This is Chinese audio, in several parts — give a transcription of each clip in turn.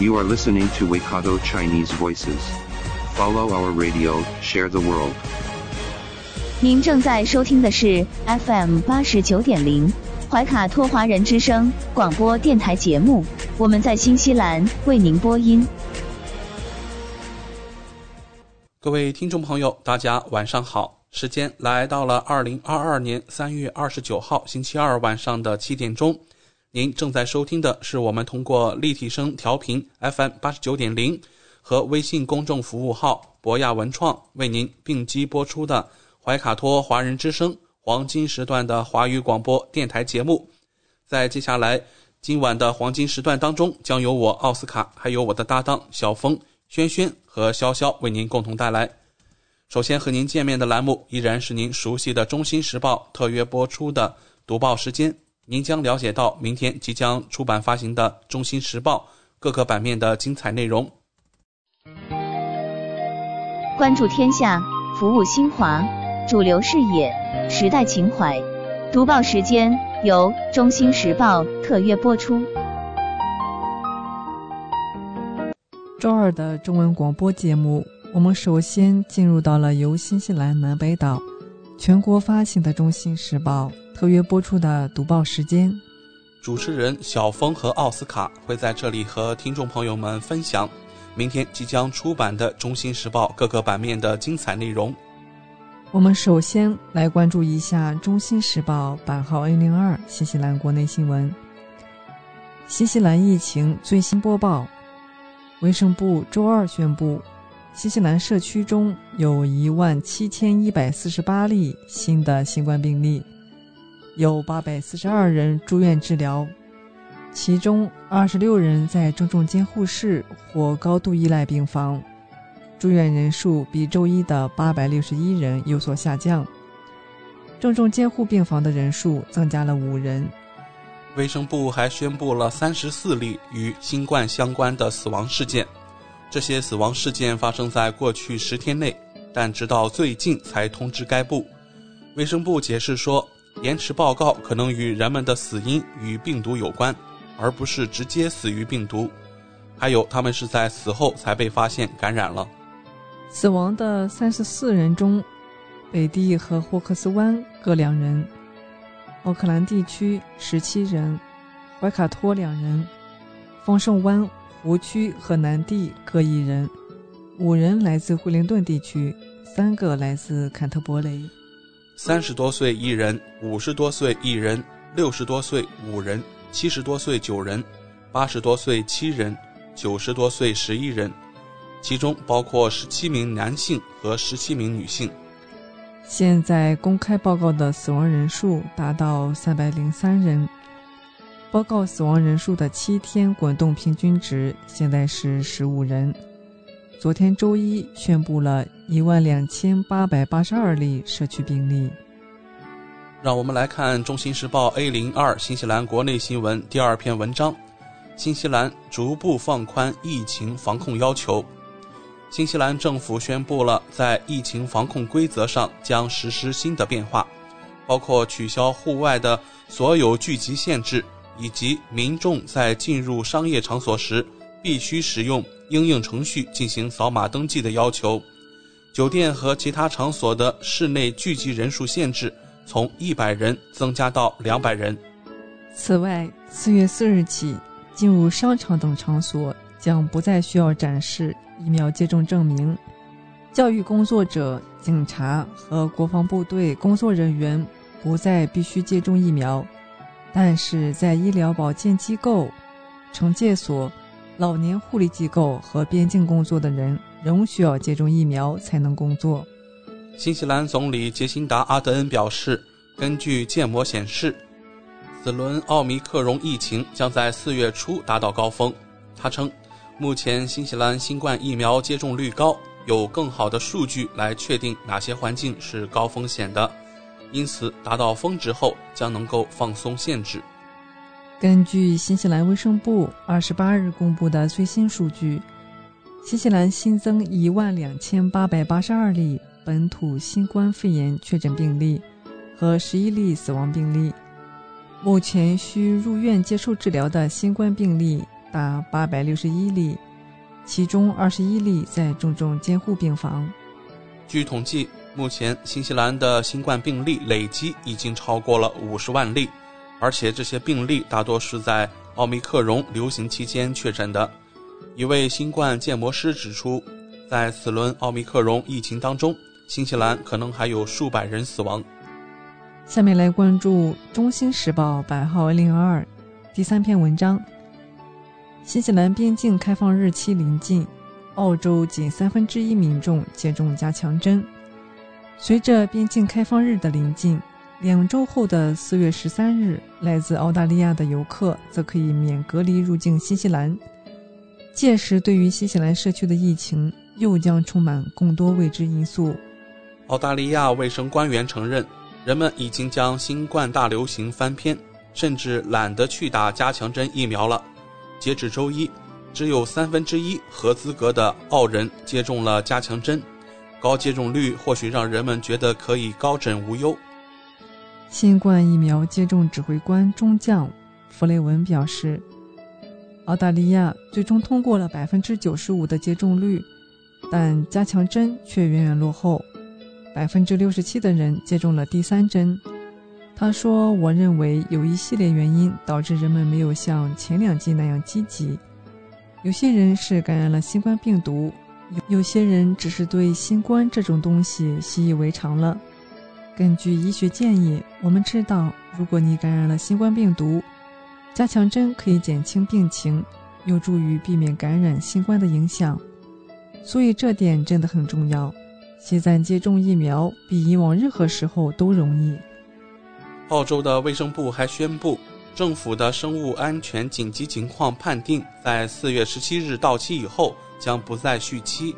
You are listening to Waikato Chinese Voices. Follow our radio, share the world. 您正在收听的是 FM 八十九点零怀卡托华人之声广播电台节目，我们在新西兰为您播音。各位听众朋友，大家晚上好，时间来到了二零二二年三月二十九号星期二晚上的七点钟。您正在收听的是我们通过立体声调频 FM 八十九点零和微信公众服务号博雅文创为您并机播出的怀卡托华人之声黄金时段的华语广播电台节目。在接下来今晚的黄金时段当中，将由我奥斯卡还有我的搭档小峰、轩轩和潇潇为您共同带来。首先和您见面的栏目依然是您熟悉的《中新时报》特约播出的读报时间。您将了解到明天即将出版发行的《中新时报》各个版面的精彩内容。关注天下，服务新华，主流视野，时代情怀。读报时间由《中新时报》特约播出。周二的中文广播节目，我们首先进入到了由新西兰南北岛全国发行的《中新时报》特约播出的读报时间。主持人小峰和奥斯卡会在这里和听众朋友们分享明天即将出版的《中新时报》各个版面的精彩内容。我们首先来关注一下《中新时报》版号 N 零二新西兰国内新闻。新西兰疫情最新播报：卫生部周二宣布，新西兰社区中有一万七千一百四十八例新的新冠病例，有八百四十二人住院治疗，其中二十六人在重症监护室或高度依赖病房。住院人数比周一的八百六十一人有所下降，重症监护病房的人数增加了五人。卫生部还宣布了三十四例与新冠相关的死亡事件，这些死亡事件发生在过去十天内，但直到最近才通知该部。卫生部解释说，延迟报告可能与人们的死因与病毒有关，而不是直接死于病毒。还有，他们是在死后才被发现感染了。死亡的三十四人中，北地和霍克斯湾各两人，奥克兰地区十七人，怀卡托两人，丰盛湾、湖区和南地各一人，五人来自惠灵顿地区，三个来自坎特伯雷。三十多岁一人，五十多岁一人，六十多岁五人，七十多岁九人，八十多岁七人，九十多岁十一人。其中包括十七名男性和十七名女性。现在公开报告的死亡人数达到三百零三人。报告死亡人数的七天滚动平均值现在是十五人。昨天周一宣布了一万两千八百八十二例社区病例。让我们来看《中新时报》A 零二新西兰国内新闻第二篇文章：新西兰逐步放宽疫情防控要求。新西兰政府宣布了在疫情防控规则上将实施新的变化，包括取消户外的所有聚集限制，以及民众在进入商业场所时必须使用应用程序进行扫码登记的要求。酒店和其他场所的室内聚集人数限制从一百人增加到两百人。此外，四月四日起，进入商场等场所将不再需要展示疫苗接种证明。教育工作者、警察和国防部队工作人员不再必须接种疫苗，但是在医疗保健机构、惩戒所、老年护理机构和边境工作的人仍需要接种疫苗才能工作。新西兰总理杰辛达·阿德恩表示，根据建模显示，此轮奥密克戎疫情将在四月初达到高峰。他称，目前新西兰新冠疫苗接种率高，有更好的数据来确定哪些环境是高风险的，因此达到峰值后将能够放松限制。根据新西兰卫生部二十八日公布的最新数据，新西兰新增一万两千八百八十二例本土新冠肺炎确诊病例和十一例死亡病例。目前需入院接受治疗的新冠病例达八百六十一例，其中二十一例在重症监护病房。据统计，目前新西兰的新冠病例累计已经超过了五十万例，而且这些病例大多是在奥密克戎流行期间确诊的。一位新冠建模师指出，在此轮奥密克戎疫情当中，新西兰可能还有数百人死亡。下面来关注《中新时报》版号零二第三篇文章：新西兰边境开放日期临近，澳洲仅三分之一民众接种加强针。随着边境开放日的临近，两周后的四月十三日，来自澳大利亚的游客则可以免隔离入境新西兰。届时，对于新西兰社区的疫情又将充满更多未知因素。澳大利亚卫生官员承认。人们已经将新冠大流行翻篇，甚至懒得去打加强针疫苗了。截止周一，只有三分之一合资格的澳人接种了加强针，高接种率或许让人们觉得可以高枕无忧。新冠疫苗接种指挥官中将弗雷文表示，澳大利亚最终通过了百分之九十五的接种率，但加强针却远远落后。百分之六十七的人接种了第三针。他说：“我认为有一系列原因导致人们没有像前两剂那样积极。有些人是感染了新冠病毒，有些人只是对新冠这种东西习以为常了。根据医学建议，我们知道，如果你感染了新冠病毒，加强针可以减轻病情，有助于避免感染新冠的影响。所以这点真的很重要。”现在接种疫苗比以往任何时候都容易。澳洲的卫生部还宣布，政府的生物安全紧急情况判定在四月十七日到期以后将不再续期。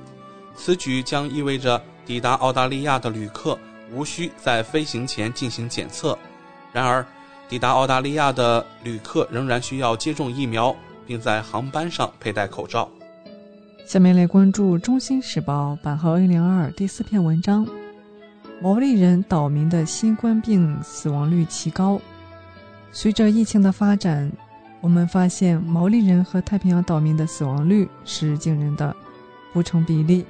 此举将意味着抵达澳大利亚的旅客无需在飞行前进行检测。然而，抵达澳大利亚的旅客仍然需要接种疫苗，并在航班上佩戴口罩。下面来关注《中心时报》版号 A 零二第四篇文章：毛利人岛民的新冠病死亡率奇高。随着疫情的发展，我们发现毛利人和太平洋岛民的死亡率是惊人的，不成比例。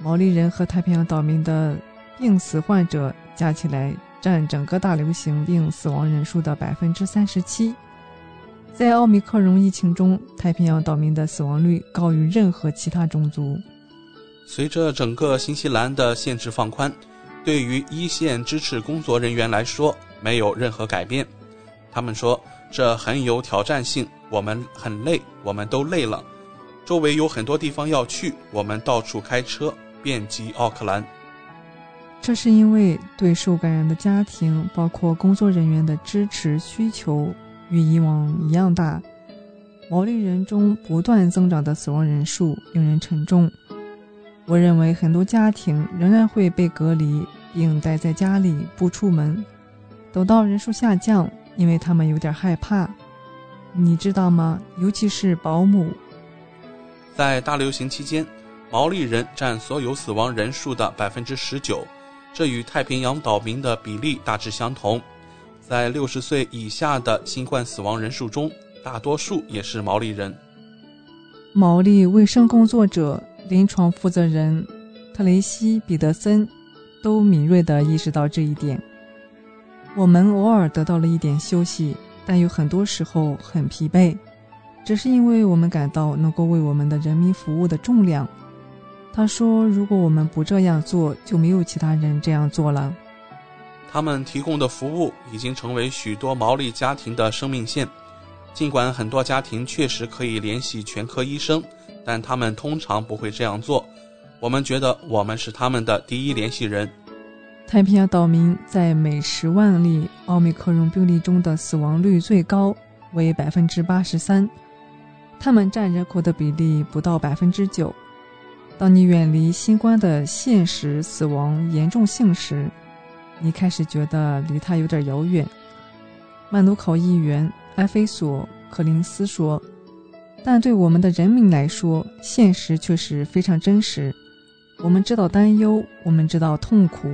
毛利人和太平洋岛民的病死患者加起来占整个大流行病死亡人数的百分之三十七。在奥密克戎疫情中，太平洋岛民的死亡率高于任何其他种族。随着整个新西兰的限制放宽，对于一线支持工作人员来说没有任何改变。他们说这很有挑战性，我们很累，我们都累了。周围有很多地方要去，我们到处开车，遍及奥克兰。这是因为对受感染的家庭，包括工作人员的支持需求。与以往一样大，毛利人中不断增长的死亡人数令人沉重。我认为很多家庭仍然会被隔离，并待在家里不出门，等到人数下降，因为他们有点害怕。你知道吗？尤其是保姆。在大流行期间，毛利人占所有死亡人数的百分之十九，这与太平洋岛民的比例大致相同。在六十岁以下的新冠死亡人数中，大多数也是毛利人。毛利卫生工作者、临床负责人特雷西·彼得森都敏锐地意识到这一点。我们偶尔得到了一点休息，但有很多时候很疲惫，只是因为我们感到能够为我们的人民服务的重量。他说：“如果我们不这样做，就没有其他人这样做了。”他们提供的服务已经成为许多毛利家庭的生命线。尽管很多家庭确实可以联系全科医生，但他们通常不会这样做。我们觉得我们是他们的第一联系人。太平洋岛民在每十万例奥密克戎病例中的死亡率最高为百分之八十三。他们占人口的比例不到百分之九。当你远离新冠的现实死亡严重性时，你开始觉得离它有点遥远。曼努考议员埃菲索·克林斯说：“但对我们的人民来说，现实却是非常真实。我们知道担忧，我们知道痛苦。”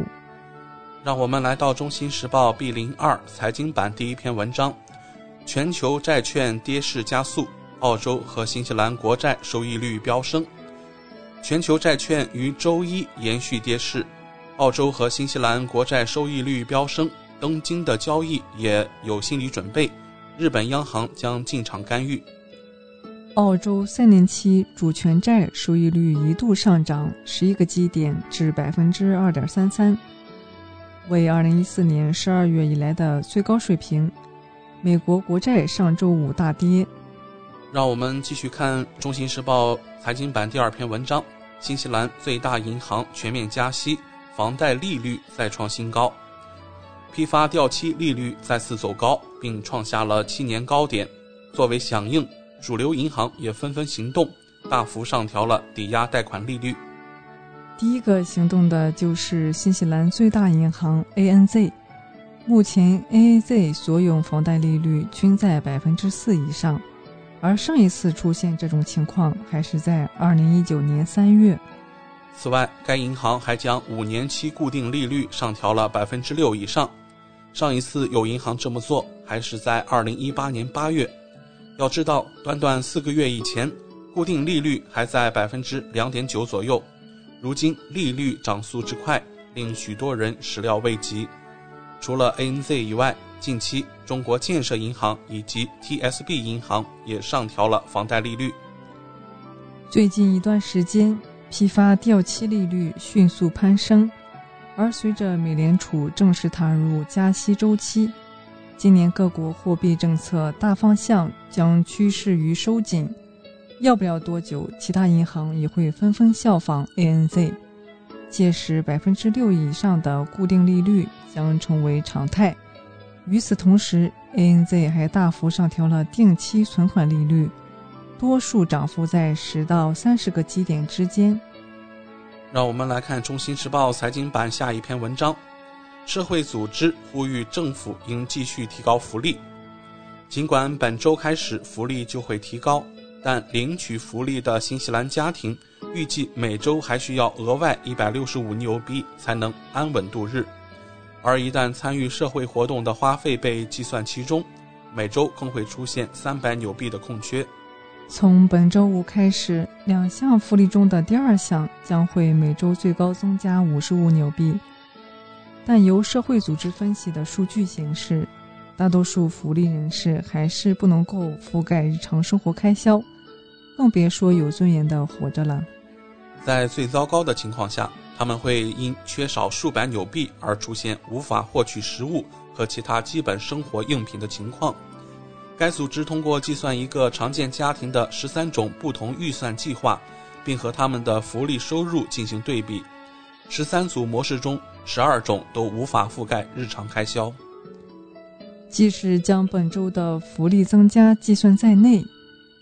让我们来到《中新时报》B 零二财经版第一篇文章：全球债券跌势加速，澳洲和新西兰国债收益率飙升。全球债券于周一延续跌势，澳洲和新西兰国债收益率飙升，东京的交易也有心理准备，日本央行将进场干预。澳洲三年期主权债收益率一度上涨十一个基点至百分之二点三三，为二零一四年十二月以来的最高水平。美国国债上周五大跌。让我们继续看《中新时报》财经版第二篇文章：新西兰最大银行全面加息，房贷利率再创新高，批发掉期利率再次走高，并创下了七年高点。作为响应，主流银行也纷纷行动，大幅上调了抵押贷款利率。第一个行动的就是新西兰最大银行 ANZ，目前 ANZ 所有房贷利率均在百分之四以上。而上一次出现这种情况还是在二零一九年三月。此外，该银行还将五年期固定利率上调了百分之六以上。上一次有银行这么做还是在二零一八年八月。要知道，短短四个月以前，固定利率还在百分之两点九左右。如今利率涨速之快，令许多人始料未及。除了 ANZ 以外，近期，中国建设银行以及 TSB 银行也上调了房贷利率。最近一段时间，批发掉期利率迅速攀升，而随着美联储正式踏入加息周期，今年各国货币政策大方向将趋势于收紧。要不了多久，其他银行也会纷纷效仿 ANZ，届时百分之六以上的固定利率将成为常态。与此同时，ANZ 还大幅上调了定期存款利率，多数涨幅在十到三十个基点之间。让我们来看《中新时报》财经版下一篇文章：社会组织呼吁政府应继续提高福利。尽管本周开始福利就会提高，但领取福利的新西兰家庭预计每周还需要额外一百六十五纽币才能安稳度日。而一旦参与社会活动的花费被计算其中，每周更会出现三百纽币的空缺。从本周五开始，两项福利中的第二项将会每周最高增加五十五纽币。但由社会组织分析的数据显示，大多数福利人士还是不能够覆盖日常生活开销，更别说有尊严的活着了。在最糟糕的情况下。他们会因缺少数百纽币而出现无法获取食物和其他基本生活用品的情况。该组织通过计算一个常见家庭的十三种不同预算计划，并和他们的福利收入进行对比，十三组模式中十二种都无法覆盖日常开销。即使将本周的福利增加计算在内，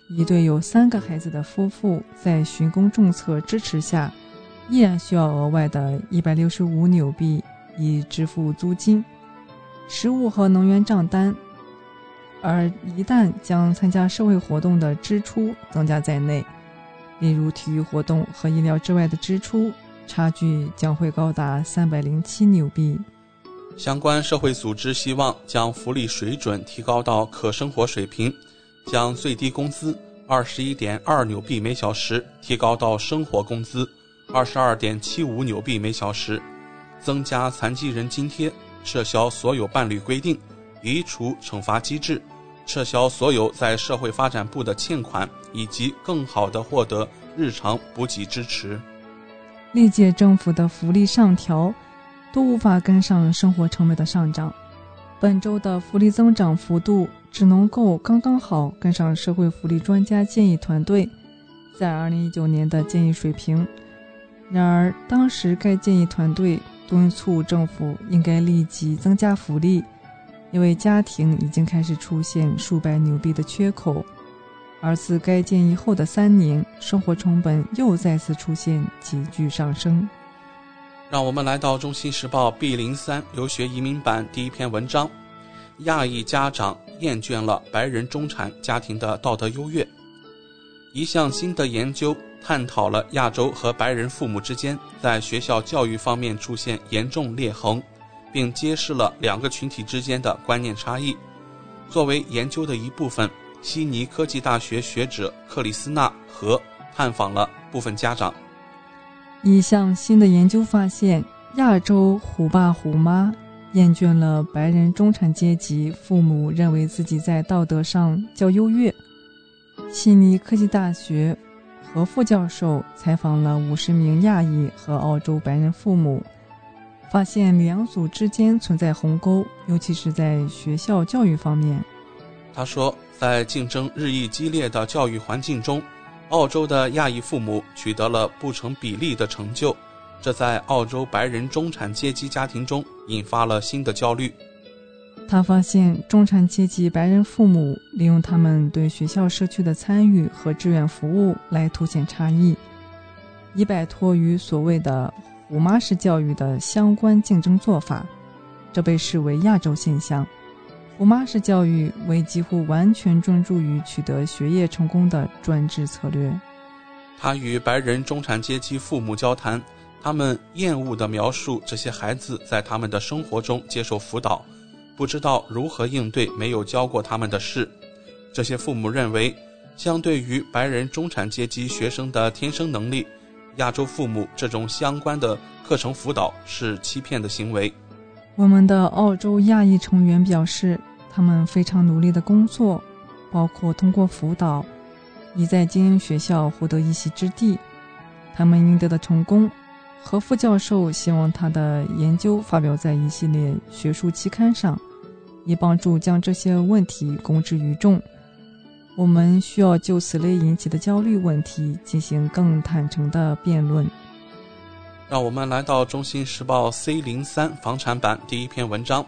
一对有三个孩子的夫妇在寻工政策支持下。依然需要额外的一百六十五纽币以支付租金、食物和能源账单，而一旦将参加社会活动的支出增加在内，例如体育活动和意料之外的支出，差距将会高达三百零七纽币。相关社会组织希望将福利水准提高到可生活水平，将最低工资二十一点二纽币每小时提高到生活工资。二十二点七五纽币每小时，增加残疾人津贴，撤销所有伴侣规定，移除惩罚机制，撤销所有在社会发展部的欠款，以及更好的获得日常补给支持。历届政府的福利上调都无法跟上生活成本的上涨，本周的福利增长幅度只能够刚刚好跟上社会福利专家建议团队在二零一九年的建议水平。然而，当时该建议团队敦促政府应该立即增加福利，因为家庭已经开始出现数百纽币的缺口。而自该建议后的三年，生活成本又再次出现急剧上升。让我们来到《中新时报》B 零三留学移民版第一篇文章：亚裔家长厌倦了白人中产家庭的道德优越。一项新的研究探讨了亚洲和白人父母之间在学校教育方面出现严重裂痕，并揭示了两个群体之间的观念差异。作为研究的一部分，悉尼科技大学学者克里斯纳和探访了部分家长。一项新的研究发现，亚洲虎爸虎妈厌倦了白人中产阶级父母认为自己在道德上较优越。悉尼科技大学何副教授采访了五十名亚裔和澳洲白人父母，发现两组之间存在鸿沟，尤其是在学校教育方面。他说，在竞争日益激烈的教育环境中。澳洲的亚裔父母取得了不成比例的成就，这在澳洲白人中产阶级家庭中引发了新的焦虑。他发现，中产阶级白人父母利用他们对学校社区的参与和志愿服务来凸显差异，以摆脱与所谓的“虎妈式”教育的相关竞争做法。这被视为亚洲现象。虎妈式教育为几乎完全专注于取得学业成功的专制策略。他与白人中产阶级父母交谈，他们厌恶地描述这些孩子在他们的生活中接受辅导，不知道如何应对没有教过他们的事。这些父母认为，相对于白人中产阶级学生的天生能力，亚洲父母这种相关的课程辅导是欺骗的行为。我们的澳洲亚裔成员表示。他们非常努力的工作，包括通过辅导，已在精英学校获得一席之地。他们赢得的成功，何副教授希望他的研究发表在一系列学术期刊上，以帮助将这些问题公之于众。我们需要就此类引起的焦虑问题进行更坦诚的辩论。让我们来到《中新时报》C 零三房产版第一篇文章。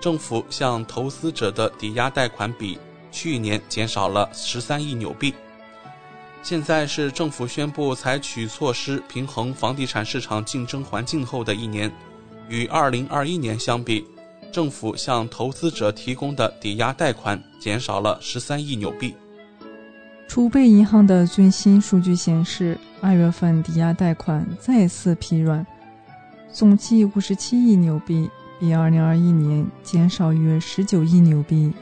政府向投资者的抵押贷款比去年减少了十三亿纽币。现在是政府宣布采取措施平衡房地产市场竞争环境后的一年，与二零二一年相比，政府向投资者提供的抵押贷款减少了十三亿纽币。储备银行的最新数据显示，二月份抵押贷款再次疲软，总计五十七亿纽币。比二零二一年减少约十九亿纽币，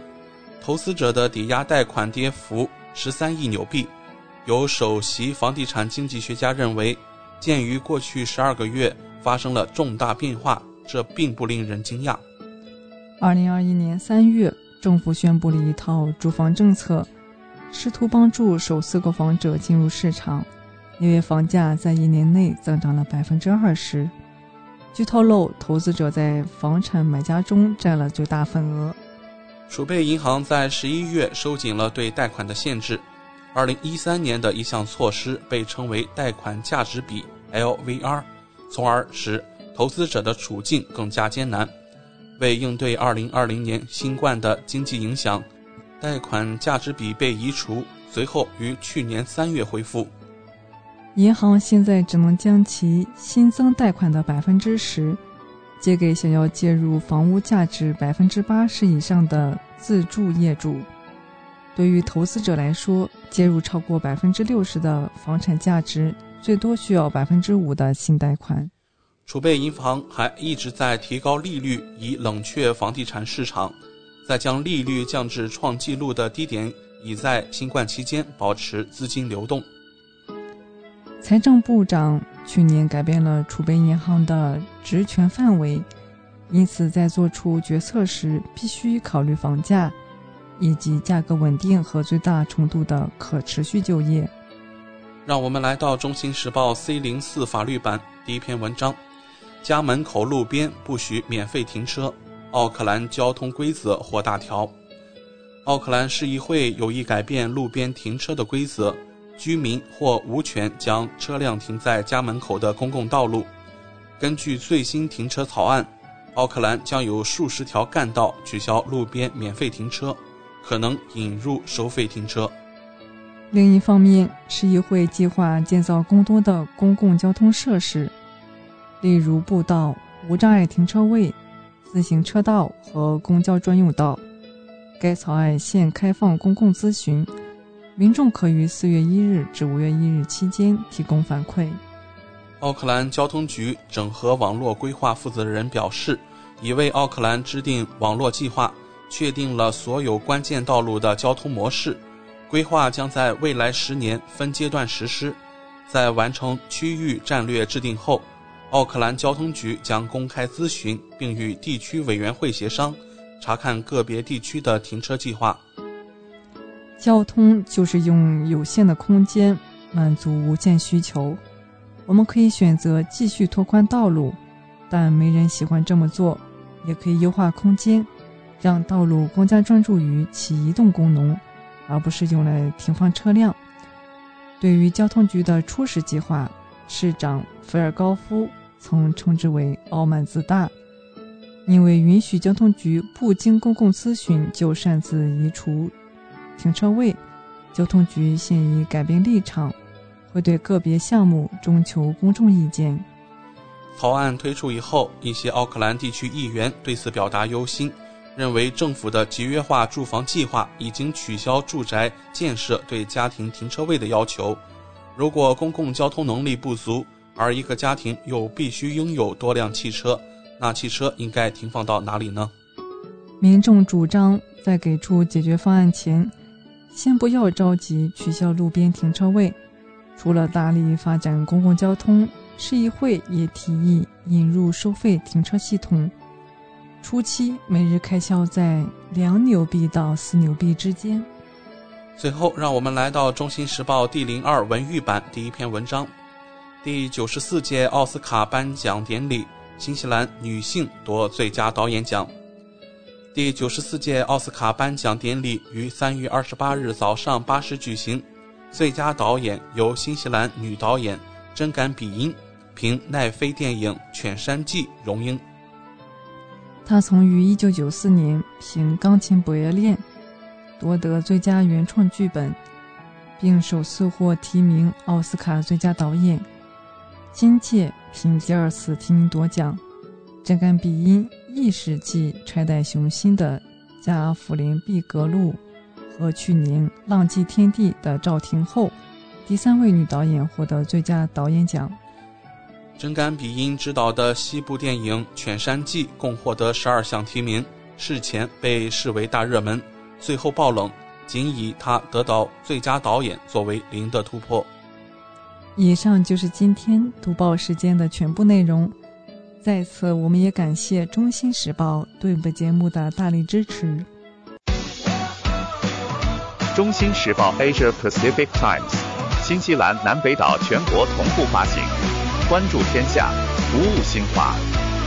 投资者的抵押贷款跌幅十三亿纽币。有首席房地产经济学家认为，鉴于过去十二个月发生了重大变化，这并不令人惊讶。2021年3月，政府宣布了一套住房政策，试图帮助首次购房者进入市场，因为房价在一年内增长了20%。据透露，投资者在房产买家中占了最大份额。储备银行在十一月收紧了对贷款的限制。二零一三年的一项措施被称为贷款价值比 （LVR），从而使投资者的处境更加艰难。为应对二零二零年新冠的经济影响，贷款价值比被移除，随后于去年三月恢复。银行现在只能将其新增贷款的百分之十借给想要介入房屋价值百分之八十以上的自住业主。对于投资者来说，介入超过百分之六十的房产价值，最多需要百分之五的新贷款。储备银行还一直在提高利率，以冷却房地产市场，再将利率降至创纪录的低点，以在新冠期间保持资金流动。财政部长去年改变了储备银行的职权范围，因此在做出决策时必须考虑房价，以及价格稳定和最大程度的可持续就业。让我们来到《中新时报》C 零四法律版第一篇文章：家门口路边不许免费停车，奥克兰交通规则或大条。奥克兰市议会有意改变路边停车的规则。居民或无权将车辆停在家门口的公共道路。根据最新停车草案，奥克兰将有数十条干道取消路边免费停车，可能引入收费停车。另一方面，市议会计划建造更多的公共交通设施，例如步道、无障碍停车位、自行车道和公交专用道。该草案现开放公共咨询，民众可于四月一日至五月一日期间提供反馈。奥克兰交通局整合网络规划负责人表示，已为奥克兰制定网络计划，确定了所有关键道路的交通模式。规划将在未来十年分阶段实施。在完成区域战略制定后，奥克兰交通局将公开咨询，并与地区委员会协商，查看个别地区的停车计划。交通就是用有限的空间满足无限需求。我们可以选择继续拓宽道路，但没人喜欢这么做。也可以优化空间，让道路更加专注于其移动功能，而不是用来停放车辆。对于交通局的初始计划，市长菲尔高夫曾称之为“傲慢自大”，因为允许交通局不经公共咨询就擅自移除停车位。交通局现已改变立场。会对个别项目征求公众意见。草案推出以后，一些奥克兰地区议员对此表达忧心，认为政府的集约化住房计划已经取消住宅建设对家庭停车位的要求。如果公共交通能力不足，而一个家庭又必须拥有多辆汽车，那汽车应该停放到哪里呢？民众主张在给出解决方案前，先不要着急取消路边停车位。除了大力发展公共交通，市议会也提议引入收费停车系统。初期每日开销在两纽币到四纽币之间。最后，让我们来到《中新时报》第零二文娱版第一篇文章：第九十四届奥斯卡颁奖典礼，新西兰女性夺最佳导演奖。第九十四届奥斯卡颁奖典礼于三月二十八日早上八时举行。最佳导演由新西兰女导演真甘比因凭奈飞电影《犬山记》荣膺。她曾于1994年凭《钢琴博叶恋》夺得最佳原创剧本，并首次获提名奥斯卡最佳导演。今届凭第二次提名夺奖，真甘比因亦是继《揣戴雄心》的加弗林·毕格路。和去年《浪迹天地》的赵婷后，第三位女导演获得最佳导演奖。真甘比因执导的西部电影《犬山记》共获得十二项提名，事前被视为大热门，最后爆冷，仅以他得到最佳导演作为零的突破。以上就是今天读报时间的全部内容。在此，我们也感谢《中新时报》对本节目的大力支持。中新时报 Asia Pacific Times，新西兰南北岛全国同步发行。关注天下，服务新华，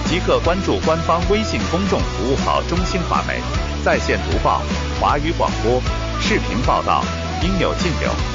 即刻关注官方微信公众服务号“中新华媒”，在线读报、华语广播、视频报道，应有尽有。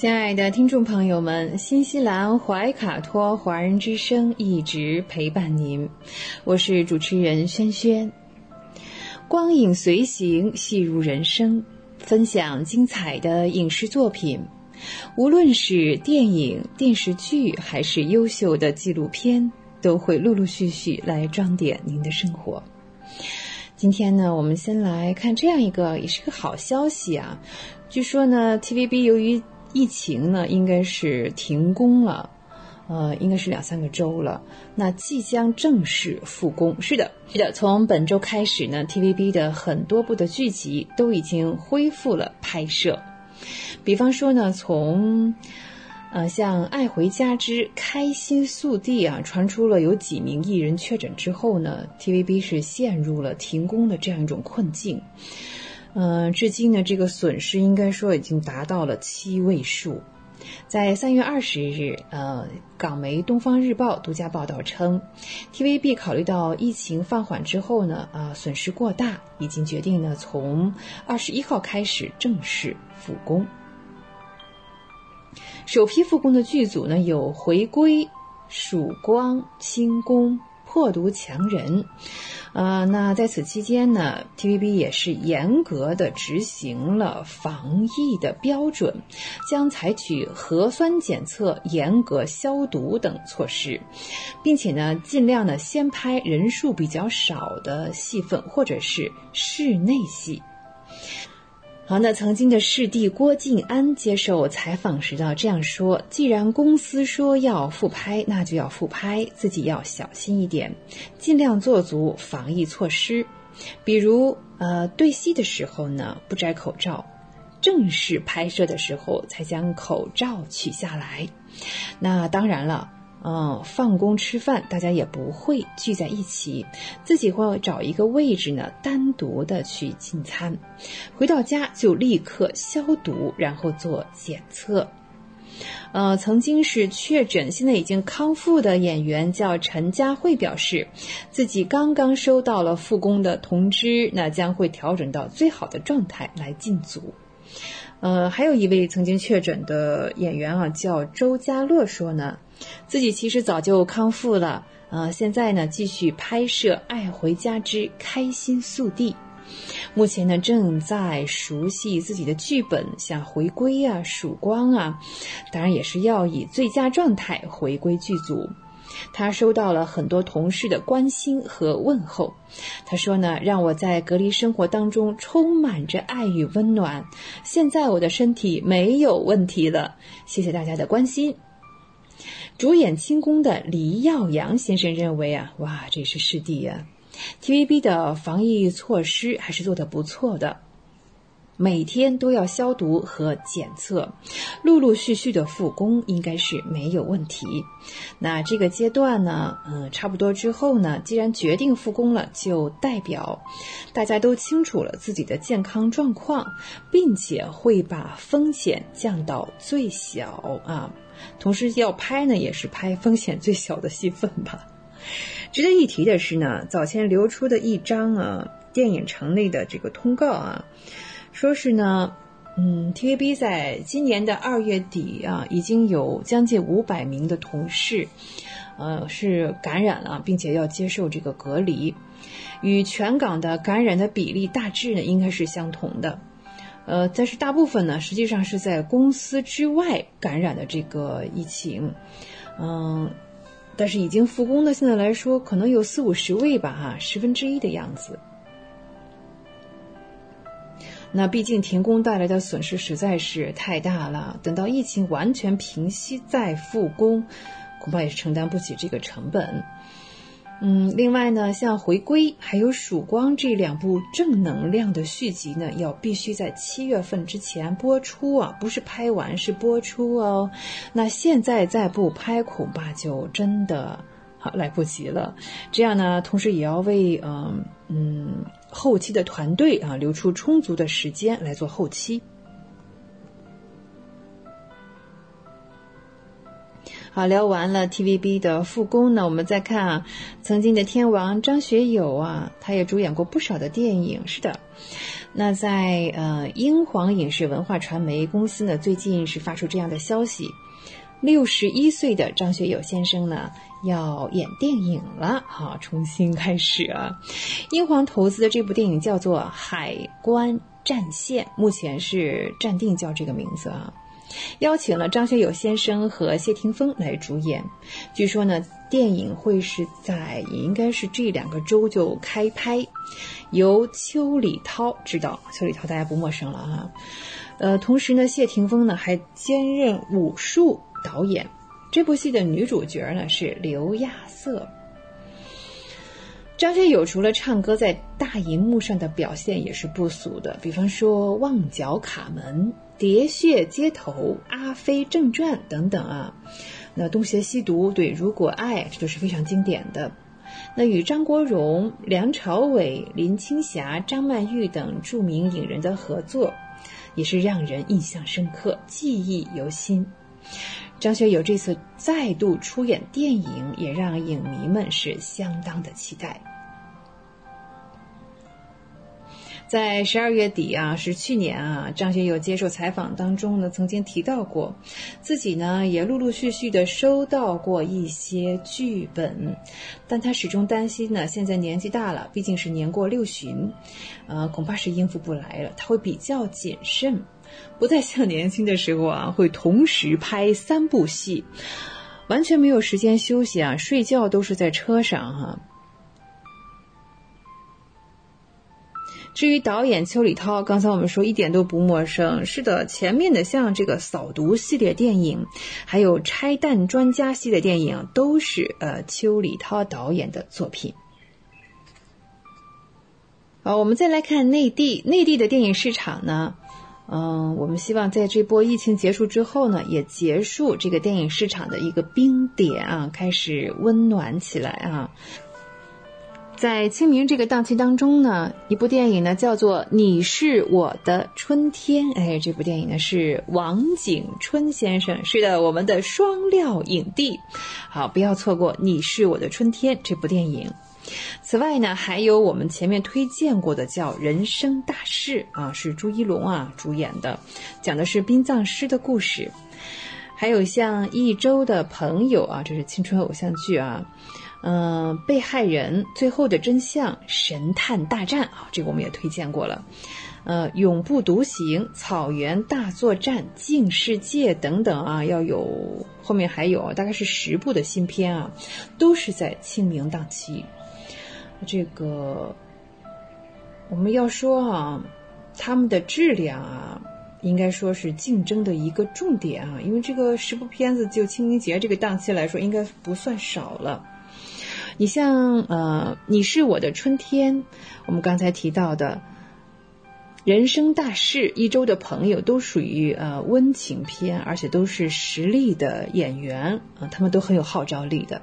亲爱的听众朋友们，新西兰怀卡托华人之声一直陪伴您，我是主持人轩轩。光影随行，戏如人生，分享精彩的影视作品，无论是电影、电视剧，还是优秀的纪录片，都会陆陆续续来装点您的生活。今天呢，我们先来看这样一个，也是个好消息啊。据说呢，TVB 由于疫情呢，应该是停工了，呃，应该是两三个周了。那即将正式复工。是的，是的，从本周开始呢，TVB 的很多部的剧集都已经恢复了拍摄。比方说呢，从呃像《爱回家之开心速递》啊，传出了有几名艺人确诊之后呢，TVB 是陷入了停工的这样一种困境。嗯，至今呢，这个损失应该说已经达到了七位数。在三月二十日，呃，港媒《东方日报》独家报道称，TVB 考虑到疫情放缓之后呢，啊，损失过大，已经决定呢，从二十一号开始正式复工。首批复工的剧组呢，有《回归》《曙光》《清宫》《破毒强人》。呃，那在此期间呢，TVB 也是严格的执行了防疫的标准，将采取核酸检测、严格消毒等措施，并且呢，尽量呢先拍人数比较少的戏份，或者是室内戏。好，那曾经的师弟郭晋安接受采访时呢这样说：“既然公司说要复拍，那就要复拍，自己要小心一点，尽量做足防疫措施，比如呃对戏的时候呢不摘口罩，正式拍摄的时候才将口罩取下来。那当然了。”嗯，放工吃饭，大家也不会聚在一起，自己会找一个位置呢，单独的去进餐。回到家就立刻消毒，然后做检测。呃，曾经是确诊，现在已经康复的演员叫陈佳慧，表示自己刚刚收到了复工的通知，那将会调整到最好的状态来进组。呃，还有一位曾经确诊的演员啊，叫周家乐，说呢。自己其实早就康复了，呃，现在呢继续拍摄《爱回家之开心速递》，目前呢正在熟悉自己的剧本，像回归啊、曙光啊，当然也是要以最佳状态回归剧组。他收到了很多同事的关心和问候，他说呢，让我在隔离生活当中充满着爱与温暖。现在我的身体没有问题了，谢谢大家的关心。主演《清宫》的黎耀阳先生认为啊，哇，这是师弟呀！TVB 的防疫措施还是做得不错的，每天都要消毒和检测，陆陆续续的复工应该是没有问题。那这个阶段呢，嗯，差不多之后呢，既然决定复工了，就代表大家都清楚了自己的健康状况，并且会把风险降到最小啊。同时要拍呢，也是拍风险最小的戏份吧。值得一提的是呢，早前流出的一张啊电影城内的这个通告啊，说是呢，嗯，TVB 在今年的二月底啊，已经有将近五百名的同事，呃，是感染了，并且要接受这个隔离，与全港的感染的比例大致呢应该是相同的。呃，但是大部分呢，实际上是在公司之外感染的这个疫情，嗯，但是已经复工的，现在来说可能有四五十位吧，哈，十分之一的样子。那毕竟停工带来的损失实在是太大了，等到疫情完全平息再复工，恐怕也是承担不起这个成本。嗯，另外呢，像《回归》还有《曙光》这两部正能量的续集呢，要必须在七月份之前播出啊，不是拍完是播出哦。那现在再不拍，恐怕就真的好来不及了。这样呢，同时也要为嗯嗯后期的团队啊留出充足的时间来做后期。好，聊完了 TVB 的复工呢，我们再看啊，曾经的天王张学友啊，他也主演过不少的电影。是的，那在呃英皇影视文化传媒公司呢，最近是发出这样的消息：六十一岁的张学友先生呢要演电影了，好，重新开始啊。英皇投资的这部电影叫做《海关战线》，目前是暂定叫这个名字啊。邀请了张学友先生和谢霆锋来主演。据说呢，电影会是在也应该是这两个周就开拍，由邱礼涛执导。邱礼涛大家不陌生了哈。呃，同时呢，谢霆锋呢还兼任武术导演。这部戏的女主角呢是刘亚瑟。张学友除了唱歌，在大荧幕上的表现也是不俗的，比方说《旺角卡门》《喋血街头》《阿飞正传》等等啊。那东邪西毒对，如果爱，这都是非常经典的。那与张国荣、梁朝伟、林青霞、张曼玉等著名影人的合作，也是让人印象深刻、记忆犹新。张学友这次再度出演电影，也让影迷们是相当的期待。在十二月底啊，是去年啊，张学友接受采访当中呢，曾经提到过，自己呢也陆陆续续的收到过一些剧本，但他始终担心呢，现在年纪大了，毕竟是年过六旬，呃，恐怕是应付不来了，他会比较谨慎，不再像年轻的时候啊，会同时拍三部戏，完全没有时间休息啊，睡觉都是在车上哈。至于导演邱礼涛，刚才我们说一点都不陌生。是的，前面的像这个扫毒系列电影，还有拆弹专家系列电影，都是呃邱礼涛导演的作品。好，我们再来看内地，内地的电影市场呢，嗯，我们希望在这波疫情结束之后呢，也结束这个电影市场的一个冰点啊，开始温暖起来啊。在清明这个档期当中呢，一部电影呢叫做《你是我的春天》。哎，这部电影呢是王景春先生，是的，我们的双料影帝。好，不要错过《你是我的春天》这部电影。此外呢，还有我们前面推荐过的叫《人生大事》啊，是朱一龙啊主演的，讲的是殡葬师的故事。还有像一周的朋友啊，这是青春偶像剧啊。嗯，被害人最后的真相，神探大战啊，这个我们也推荐过了。呃，永不独行，草原大作战，镜世界等等啊，要有后面还有大概是十部的新片啊，都是在清明档期。这个我们要说啊，他们的质量啊，应该说是竞争的一个重点啊，因为这个十部片子就清明节这个档期来说，应该不算少了。你像呃，你是我的春天，我们刚才提到的，人生大事，一周的朋友都属于呃温情片，而且都是实力的演员啊，他们都很有号召力的。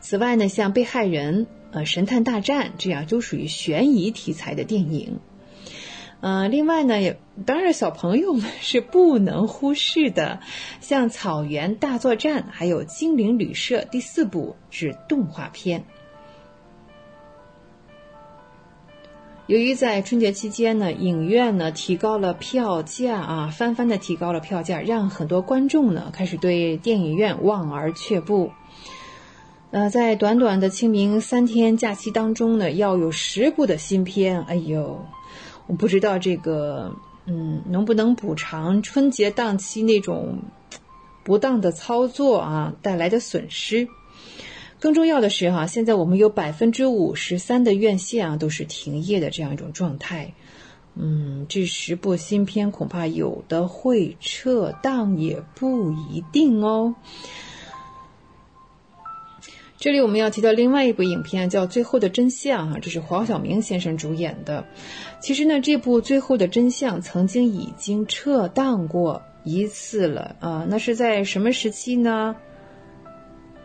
此外呢，像被害人、呃神探大战这样，都属于悬疑题材的电影。呃，另外呢，也当然小朋友们是不能忽视的，像《草原大作战》还有《精灵旅社》第四部是动画片。由于在春节期间呢，影院呢提高了票价啊，翻番的提高了票价，让很多观众呢开始对电影院望而却步。呃，在短短的清明三天假期当中呢，要有十部的新片，哎呦！不知道这个，嗯，能不能补偿春节档期那种不当的操作啊带来的损失？更重要的是哈，现在我们有百分之五十三的院线啊都是停业的这样一种状态。嗯，这十部新片恐怕有的会撤档，也不一定哦。这里我们要提到另外一部影片，叫《最后的真相》哈，这是黄晓明先生主演的。其实呢，这部《最后的真相》曾经已经撤档过一次了啊，那是在什么时期呢？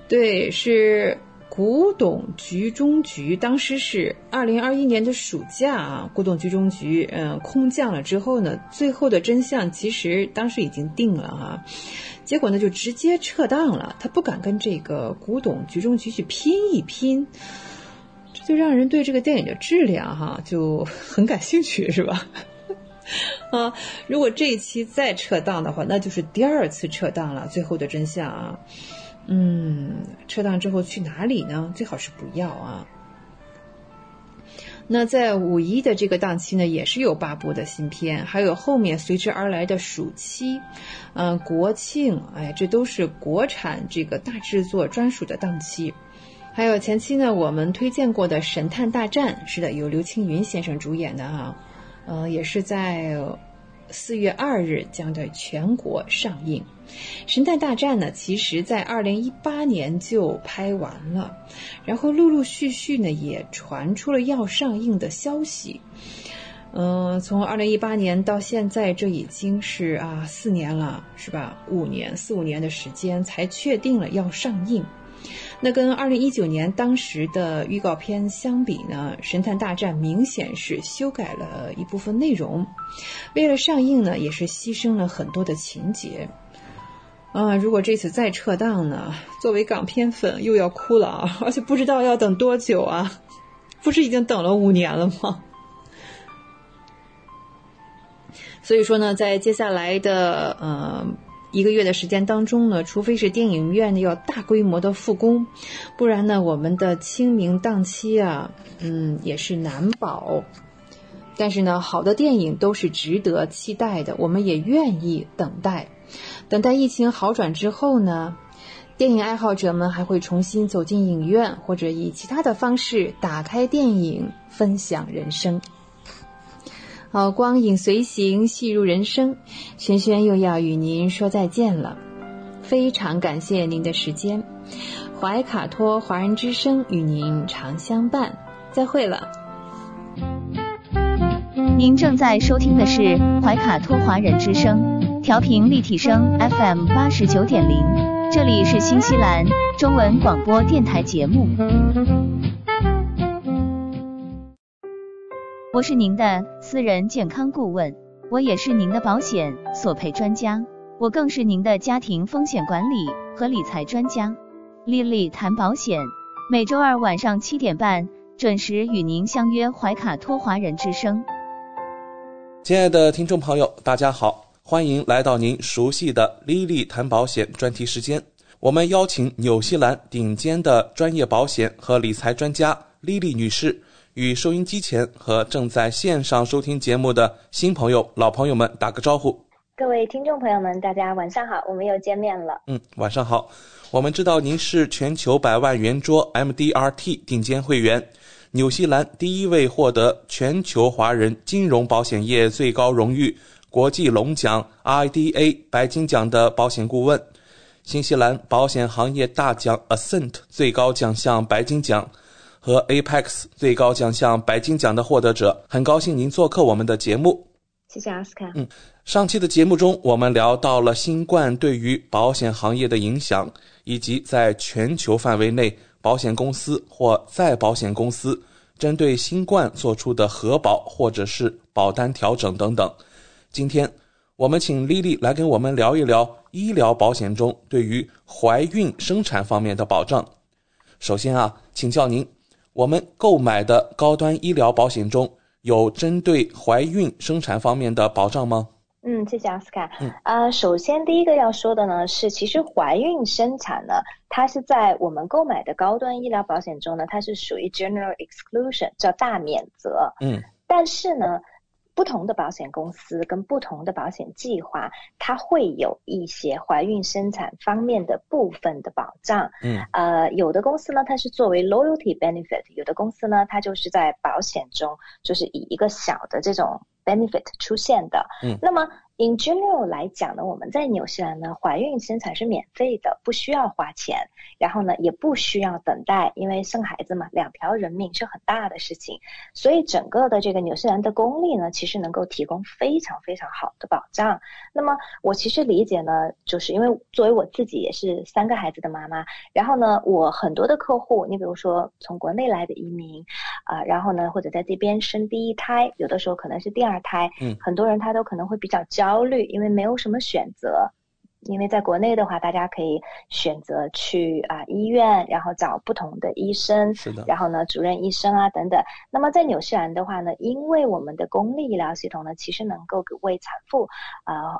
对，是。古董局中局当时是二零二一年的暑假啊，古董局中局嗯空降了之后呢，最后的真相其实当时已经定了哈，结果呢就直接撤档了，他不敢跟这个古董局中局去拼一拼，就让人对这个电影的质量哈就很感兴趣是吧？啊，如果这一期再撤档的话，那就是第二次撤档了，最后的真相啊。嗯，撤档之后去哪里呢？最好是不要啊。那在五一的这个档期呢，也是有八部的新片，还有后面随之而来的暑期，嗯、国庆，哎，这都是国产这个大制作专属的档期。还有前期呢，我们推荐过的《神探大战》，是的，由刘青云先生主演的哈、呃，也是在四月二日将在全国上映。《神探大战》呢，其实在二零一八年就拍完了，然后陆陆续续呢也传出了要上映的消息。嗯、从二零一八年到现在，这已经是啊四年了，是吧？五年四五年的时间才确定了要上映。那跟二零一九年当时的预告片相比呢，《神探大战》明显是修改了一部分内容，为了上映呢，也是牺牲了很多的情节。啊，如果这次再撤档呢，作为港片粉又要哭了啊！而且不知道要等多久啊，不是已经等了五年了吗？所以说呢，在接下来的呃一个月的时间当中呢，除非是电影院要大规模的复工，不然呢，我们的清明档期啊，嗯，也是难保。但是呢，好的电影都是值得期待的，我们也愿意等待。等待疫情好转之后呢，电影爱好者们还会重新走进影院，或者以其他的方式打开电影，分享人生。好，光影随行，戏入人生，轩轩又要与您说再见了，非常感谢您的时间，怀卡托华人之声与您常相伴，再会了。您正在收听的是怀卡托华人之声，调频立体声 FM 八十九点零，这里是新西兰中文广播电台节目。我是您的私人健康顾问，我也是您的保险索赔专家，我更是您的家庭风险管理和理财专家。丽丽谈保险，每周二晚上七点半准时与您相约怀卡托华人之声。亲爱的听众朋友，大家好，欢迎来到您熟悉的莉莉谈保险专题时间。我们邀请纽西兰顶尖的专业保险和理财专家莉莉女士，与收音机前和正在线上收听节目的新朋友、老朋友们打个招呼。各位听众朋友们，大家晚上好，我们又见面了。嗯，晚上好。我们知道您是全球百万圆桌 MDRT 顶尖会员，纽西兰第一位获得全球华人金融保险业最高荣誉国际龙奖 IDA 白金奖的保险顾问，新西兰保险行业大奖 Ascent 最高奖项白金奖和 Apex 最高奖项白金奖的获得者。很高兴您做客我们的节目。谢谢阿斯卡。嗯，上期的节目中，我们聊到了新冠对于保险行业的影响，以及在全球范围内保险公司或再保险公司针对新冠做出的核保或者是保单调整等等。今天我们请丽丽来跟我们聊一聊医疗保险中对于怀孕生产方面的保障。首先啊，请教您，我们购买的高端医疗保险中有针对怀孕生产方面的保障吗？嗯，谢谢阿斯卡。嗯啊、首先第一个要说的呢是，其实怀孕生产呢，它是在我们购买的高端医疗保险中呢，它是属于 general exclusion，叫大免责。嗯但是呢，不同的保险公司跟不同的保险计划，它会有一些怀孕生产方面的部分的保障。嗯呃，有的公司呢，它是作为 loyalty benefit；有的公司呢，它就是在保险中就是以一个小的这种 benefit 出现的。嗯那么 in general 来讲呢，我们在纽西兰呢，怀孕生产是免费的，不需要花钱，然后呢，也不需要等待，因为生孩子嘛，两条人命是很大的事情，所以整个的这个纽西兰的公立呢，其实能够提供非常非常好的保障。那么我其实理解呢，就是因为作为我自己也是三个孩子的妈妈，然后呢，我很多的客户，你比如说从国内来的移民，啊、然后呢，或者在这边生第一胎，有的时候可能是第二胎，嗯。很多人他都可能会比较焦虑，因为没有什么选择。因为在国内的话，大家可以选择去啊、医院，然后找不同的医生，是的然后呢，主任医生啊等等。那么在纽西兰的话呢，因为我们的公立医疗系统呢，其实能够给为产妇啊、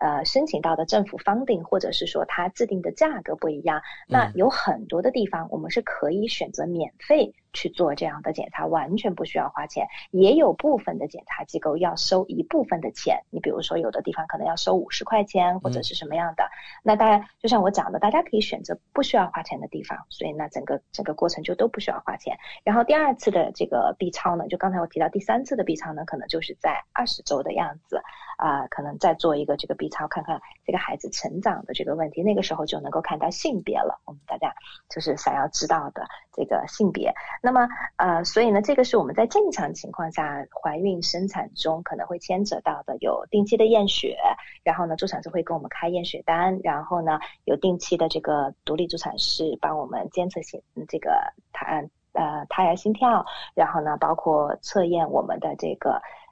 呃，申请到的政府 funding，或者是说它制定的价格不一样，那有很多的地方我们是可以选择免费。去做这样的检查完全不需要花钱，也有部分的检查机构要收一部分的钱。你比如说，有的地方可能要收五十块钱或者是什么样的。那当然，就像我讲的，大家可以选择不需要花钱的地方，所以那整个整个过程就都不需要花钱。然后第二次的这个 B 超呢，就刚才我提到第三次的 B 超呢，可能就是在二十周的样子啊，可能再做一个这个 B 超，看看这个孩子成长的这个问题。那个时候就能够看到性别了。我们大家就是想要知道的这个性别。那么，呃，所以呢，这个是我们在正常情况下怀孕生产中可能会牵扯到的，有定期的验血，然后呢，助产师会给我们开验血单，然后呢，有定期的这个独立助产师帮我们监测心这个胎呃胎儿心跳，然后呢，包括测验我们的这个。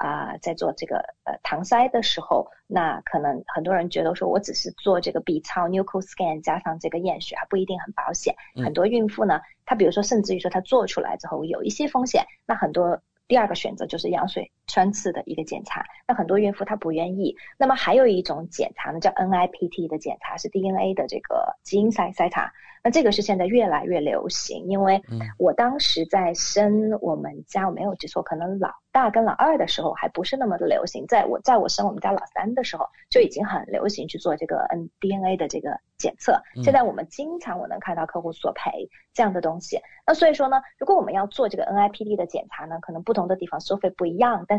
啊，在做这个呃搪塞的时候，那可能很多人觉得说我只是做这个 B 超 n u c l e scan 加上这个验血还不一定很保险。很多孕妇呢，她比如说甚至于说她做出来之后有一些风险，那很多。第二个选择就是羊水穿刺的一个检查，那很多孕妇她不愿意。那么还有一种检查呢，叫 NIPT 的检查，是 DNA 的这个基因筛筛查。那这个是现在越来越流行，因为我当时在生我们家，我没有记错，可能老大跟老二的时候还不是那么的流行，在我在我生我们家老三的时候就已经很流行去做这个 N DNA 的这个检测。现在我们经常我能看到客户索赔这样的东西。那所以说呢，如果我们要做这个 NIPT 的检查呢，可能不同的地方收费不一样，但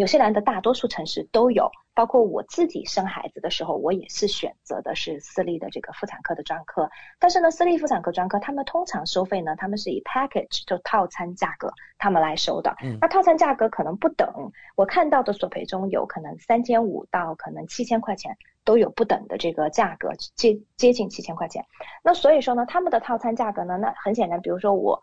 纽西兰的大多数城市都有，包括我自己生孩子的时候，我也是选择的是私立的这个妇产科的专科。但是呢，私立妇产科专科他们通常收费呢，他们是以 package 就套餐价格他们来收的。嗯那套餐价格可能不等，我看到的索赔中有可能三千五到可能七千块钱都有不等的这个价格，接接近七千块钱。那所以说呢，他们的套餐价格呢，那很显然，比如说我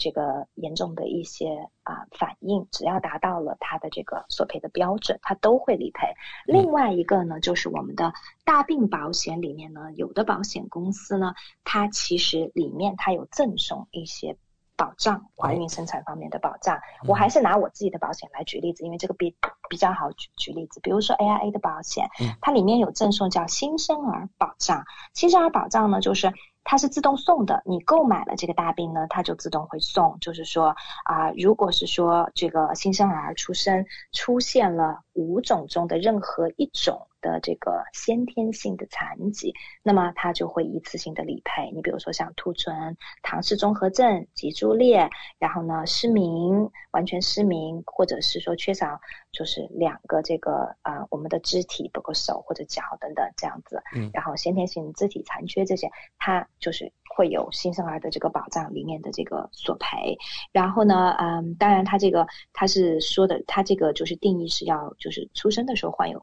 这个严重的一些啊反应，只要达到了它的这个索赔的标准，它都会理赔。另外一个呢，就是我们的大病保险里面呢，有的保险公司呢，它其实里面它有赠送一些保障，怀孕生产方面的保障。我还是拿我自己的保险来举例子，因为这个比比较好举举例子。比如说 AIA 的保险，它里面有赠送叫新生儿保障。新生儿保障呢，就是。它是自动送的，你购买了这个大病呢，它就自动会送。就是说啊，如果是说这个新生儿出生出现了五种中的任何一种。的这个先天性的残疾，那么它就会一次性的理赔。你比如说像兔唇、唐氏综合症、脊柱裂，然后呢失明、完全失明，或者是说缺少就是两个这个啊我们的肢体，包括手或者脚等等这样子。嗯。然后先天性肢体残缺这些，它就是会有新生儿的这个保障里面的这个索赔。然后呢，嗯，当然它这个它是说的，它这个就是定义是要就是出生的时候患有。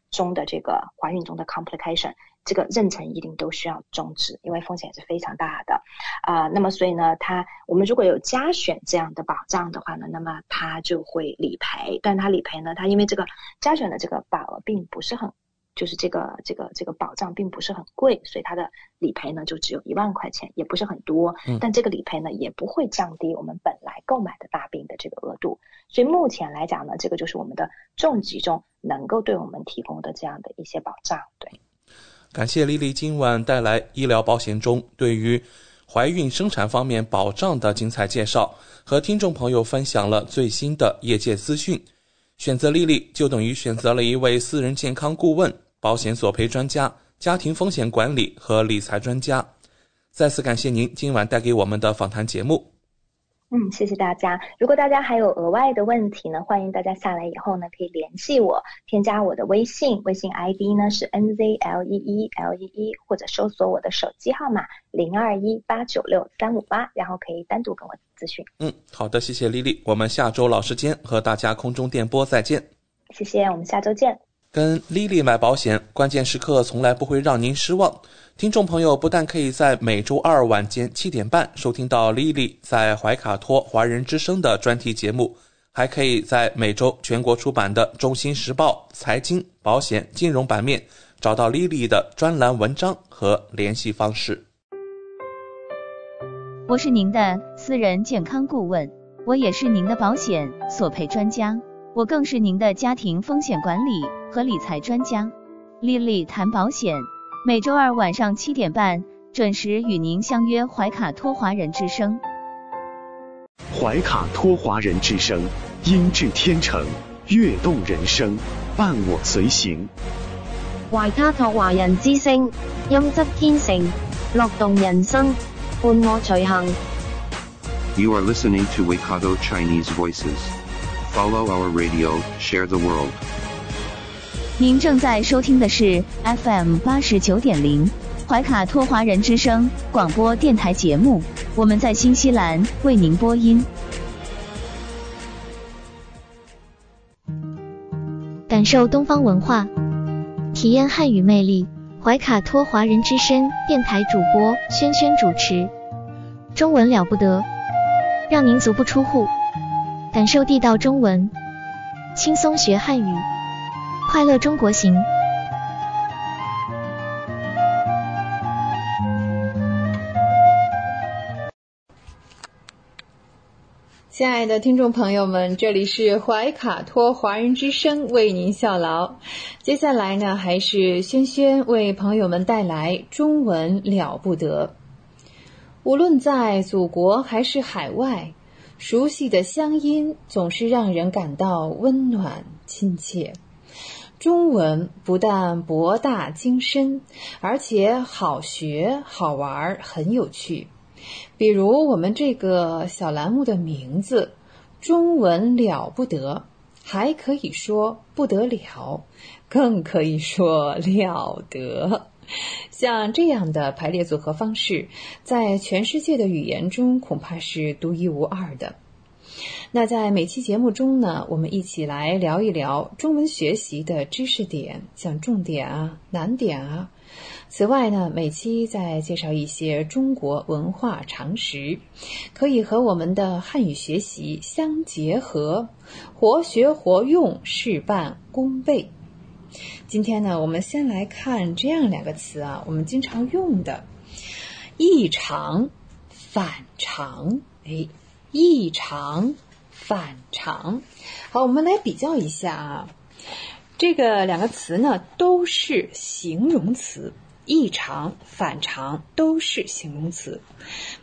中的这个怀孕中的 complication，这个妊娠一定都需要终止，因为风险是非常大的啊。那么所以呢，它我们如果有加选这样的保障的话呢，那么它就会理赔，但它理赔呢，它因为这个加选的这个保额并不是很。就是这个这个这个保障并不是很贵，所以它的理赔呢就只有一万块钱，也不是很多。但这个理赔呢也不会降低我们本来购买的大病的这个额度。所以目前来讲呢，这个就是我们的重疾中能够对我们提供的这样的一些保障。对，感谢丽丽今晚带来医疗保险中对于怀孕生产方面保障的精彩介绍，和听众朋友分享了最新的业界资讯。选择丽丽就等于选择了一位私人健康顾问、保险索赔专家、家庭风险管理和理财专家。再次感谢您今晚带给我们的访谈节目。嗯，谢谢大家。如果大家还有额外的问题呢，欢迎大家下来以后呢，可以联系我，添加我的微信，微信 ID 呢是 N Z L E E L E E，或者搜索我的手机号码零二一八九六三五八，然后可以单独跟我咨询。嗯，好的，谢谢丽丽，我们下周老时间和大家空中电波再见。谢谢，我们下周见。跟丽丽买保险，关键时刻从来不会让您失望。听众朋友不但可以在每周二晚间七点半收听到丽丽在怀卡托华人之声的专题节目，还可以在每周全国出版的《中新时报》财经、保险、金融版面找到丽丽的专栏文章和联系方式。我是您的私人健康顾问，我也是您的保险索赔专家，我更是您的家庭风险管理。和理财专家丽丽谈保险，每周二晚上七点半准时与您相约怀卡托华人之声。怀卡托华人之声，音质天成，悦动人生，伴我随行。怀卡托华人之声，音质天成，乐动人生，伴我随行。You are listening to Waikato Chinese Voices. Follow our radio, share the world. 您正在收听的是 FM 八十九点零怀卡托华人之声广播电台节目，我们在新西兰为您播音。感受东方文化，体验汉语魅力。怀卡托华人之声电台主播轩轩主持，中文了不得，让您足不出户，感受地道中文，轻松学汉语。快乐中国行，亲爱的听众朋友们，这里是怀卡托华人之声为您效劳。接下来呢，还是轩轩为朋友们带来中文了不得。无论在祖国还是海外，熟悉的乡音总是让人感到温暖亲切。中文不但博大精深，而且好学好玩，很有趣。比如我们这个小栏目的名字“中文了不得”，还可以说不得了，更可以说了得。像这样的排列组合方式，在全世界的语言中恐怕是独一无二的。那在每期节目中呢，我们一起来聊一聊中文学习的知识点，像重点啊、难点啊。此外呢，每期再介绍一些中国文化常识，可以和我们的汉语学习相结合，活学活用，事半功倍。今天呢，我们先来看这样两个词啊，我们经常用的“异常”“反常”。哎。异常、反常，好，我们来比较一下啊。这个两个词呢都是形容词，异常、反常都是形容词，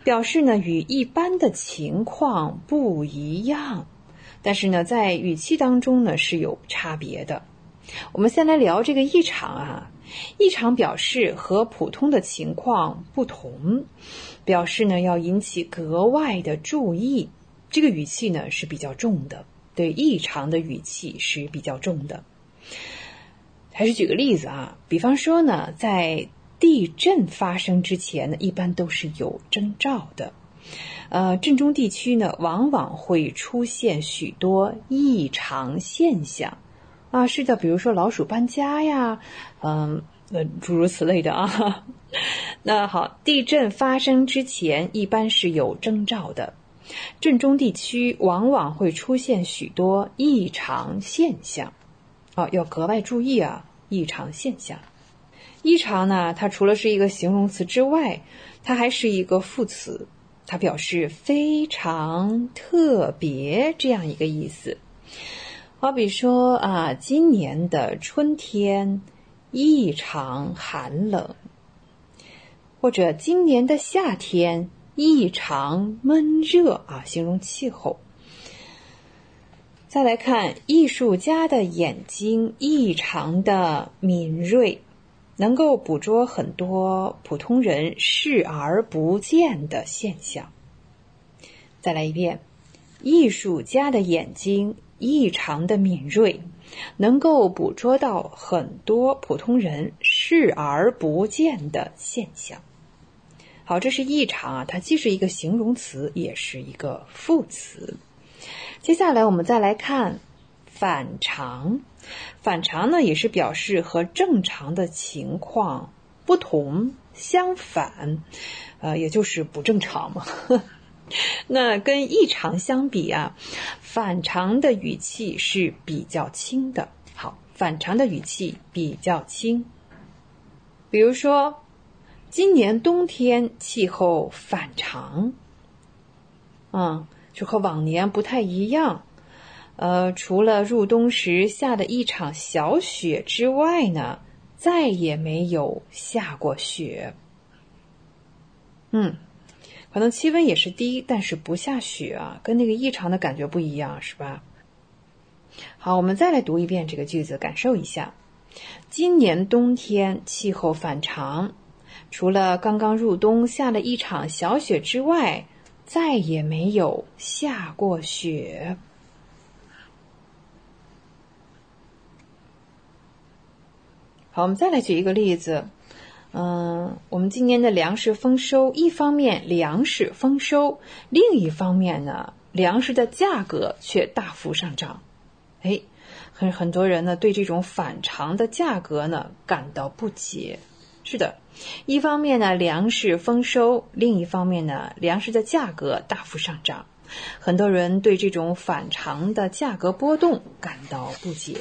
表示呢与一般的情况不一样，但是呢在语气当中呢是有差别的。我们先来聊这个异常啊，异常表示和普通的情况不同。表示呢要引起格外的注意，这个语气呢是比较重的，对异常的语气是比较重的。还是举个例子啊，比方说呢，在地震发生之前呢，一般都是有征兆的，呃，震中地区呢往往会出现许多异常现象，啊，是的，比如说老鼠搬家呀，嗯，呃，诸如此类的啊。那好，地震发生之前一般是有征兆的，震中地区往往会出现许多异常现象，啊，要格外注意啊，异常现象。异常呢，它除了是一个形容词之外，它还是一个副词，它表示非常特别这样一个意思。好比说啊，今年的春天异常寒冷，或者今年的夏天异常闷热啊，形容气候。再来看，艺术家的眼睛异常的敏锐。能够捕捉很多普通人视而不见的现象。再来一遍，艺术家的眼睛异常的敏锐，能够捕捉到很多普通人视而不见的现象。好，这是异常啊，它既是一个形容词，也是一个副词。接下来我们再来看反常。反常呢，也是表示和正常的情况不同、相反，呃，也就是不正常嘛。那跟异常相比啊，反常的语气是比较轻的。好，反常的语气比较轻。比如说，今年冬天气候反常，嗯，就和往年不太一样。呃，除了入冬时下的一场小雪之外呢，再也没有下过雪。嗯，可能气温也是低，但是不下雪啊，跟那个异常的感觉不一样，是吧？好，我们再来读一遍这个句子，感受一下。今年冬天气候反常，除了刚刚入冬下了一场小雪之外，再也没有下过雪。好，我们再来举一个例子。嗯，我们今年的粮食丰收，一方面粮食丰收，另一方面呢，粮食的价格却大幅上涨。哎，很很多人呢对这种反常的价格呢感到不解。是的，一方面呢粮食丰收，另一方面呢粮食的价格大幅上涨，很多人对这种反常的价格波动感到不解。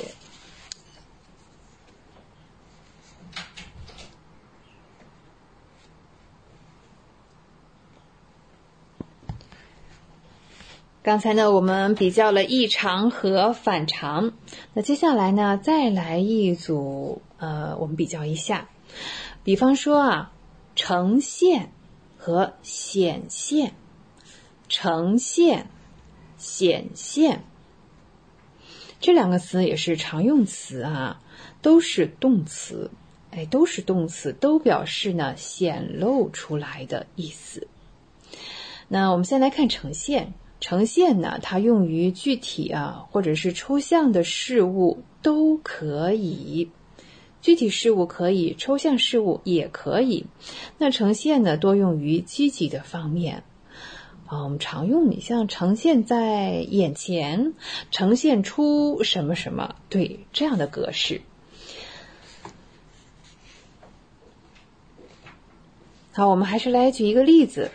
刚才呢，我们比较了异常和反常。那接下来呢，再来一组，呃，我们比较一下。比方说啊，呈现和显现，呈现、显现这两个词也是常用词啊，都是动词，哎，都是动词，都表示呢显露出来的意思。那我们先来看呈现。呈现呢，它用于具体啊，或者是抽象的事物都可以。具体事物可以，抽象事物也可以。那呈现呢，多用于积极的方面啊。我们常用，你像呈现在眼前，呈现出什么什么，对这样的格式。好，我们还是来举一个例子。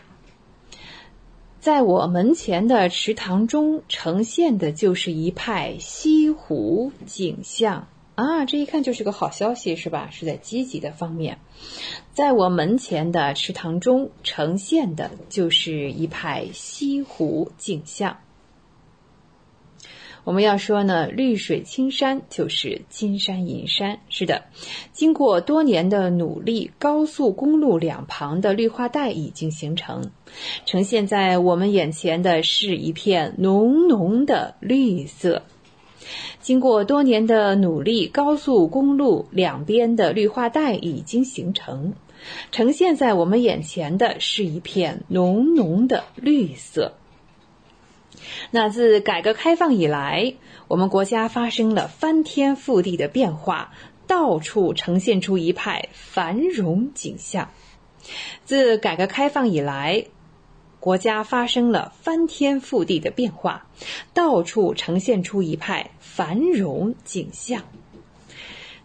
在我门前的池塘中呈现的就是一派西湖景象啊！这一看就是个好消息，是吧？是在积极的方面。在我门前的池塘中呈现的就是一派西湖景象。我们要说呢，绿水青山就是金山银山。是的，经过多年的努力，高速公路两旁的绿化带已经形成，呈现在我们眼前的是一片浓浓的绿色。经过多年的努力，高速公路两边的绿化带已经形成，呈现在我们眼前的是一片浓浓的绿色。那自改革开放以来，我们国家发生了翻天覆地的变化，到处呈现出一派繁荣景象。自改革开放以来，国家发生了翻天覆地的变化，到处呈现出一派繁荣景象。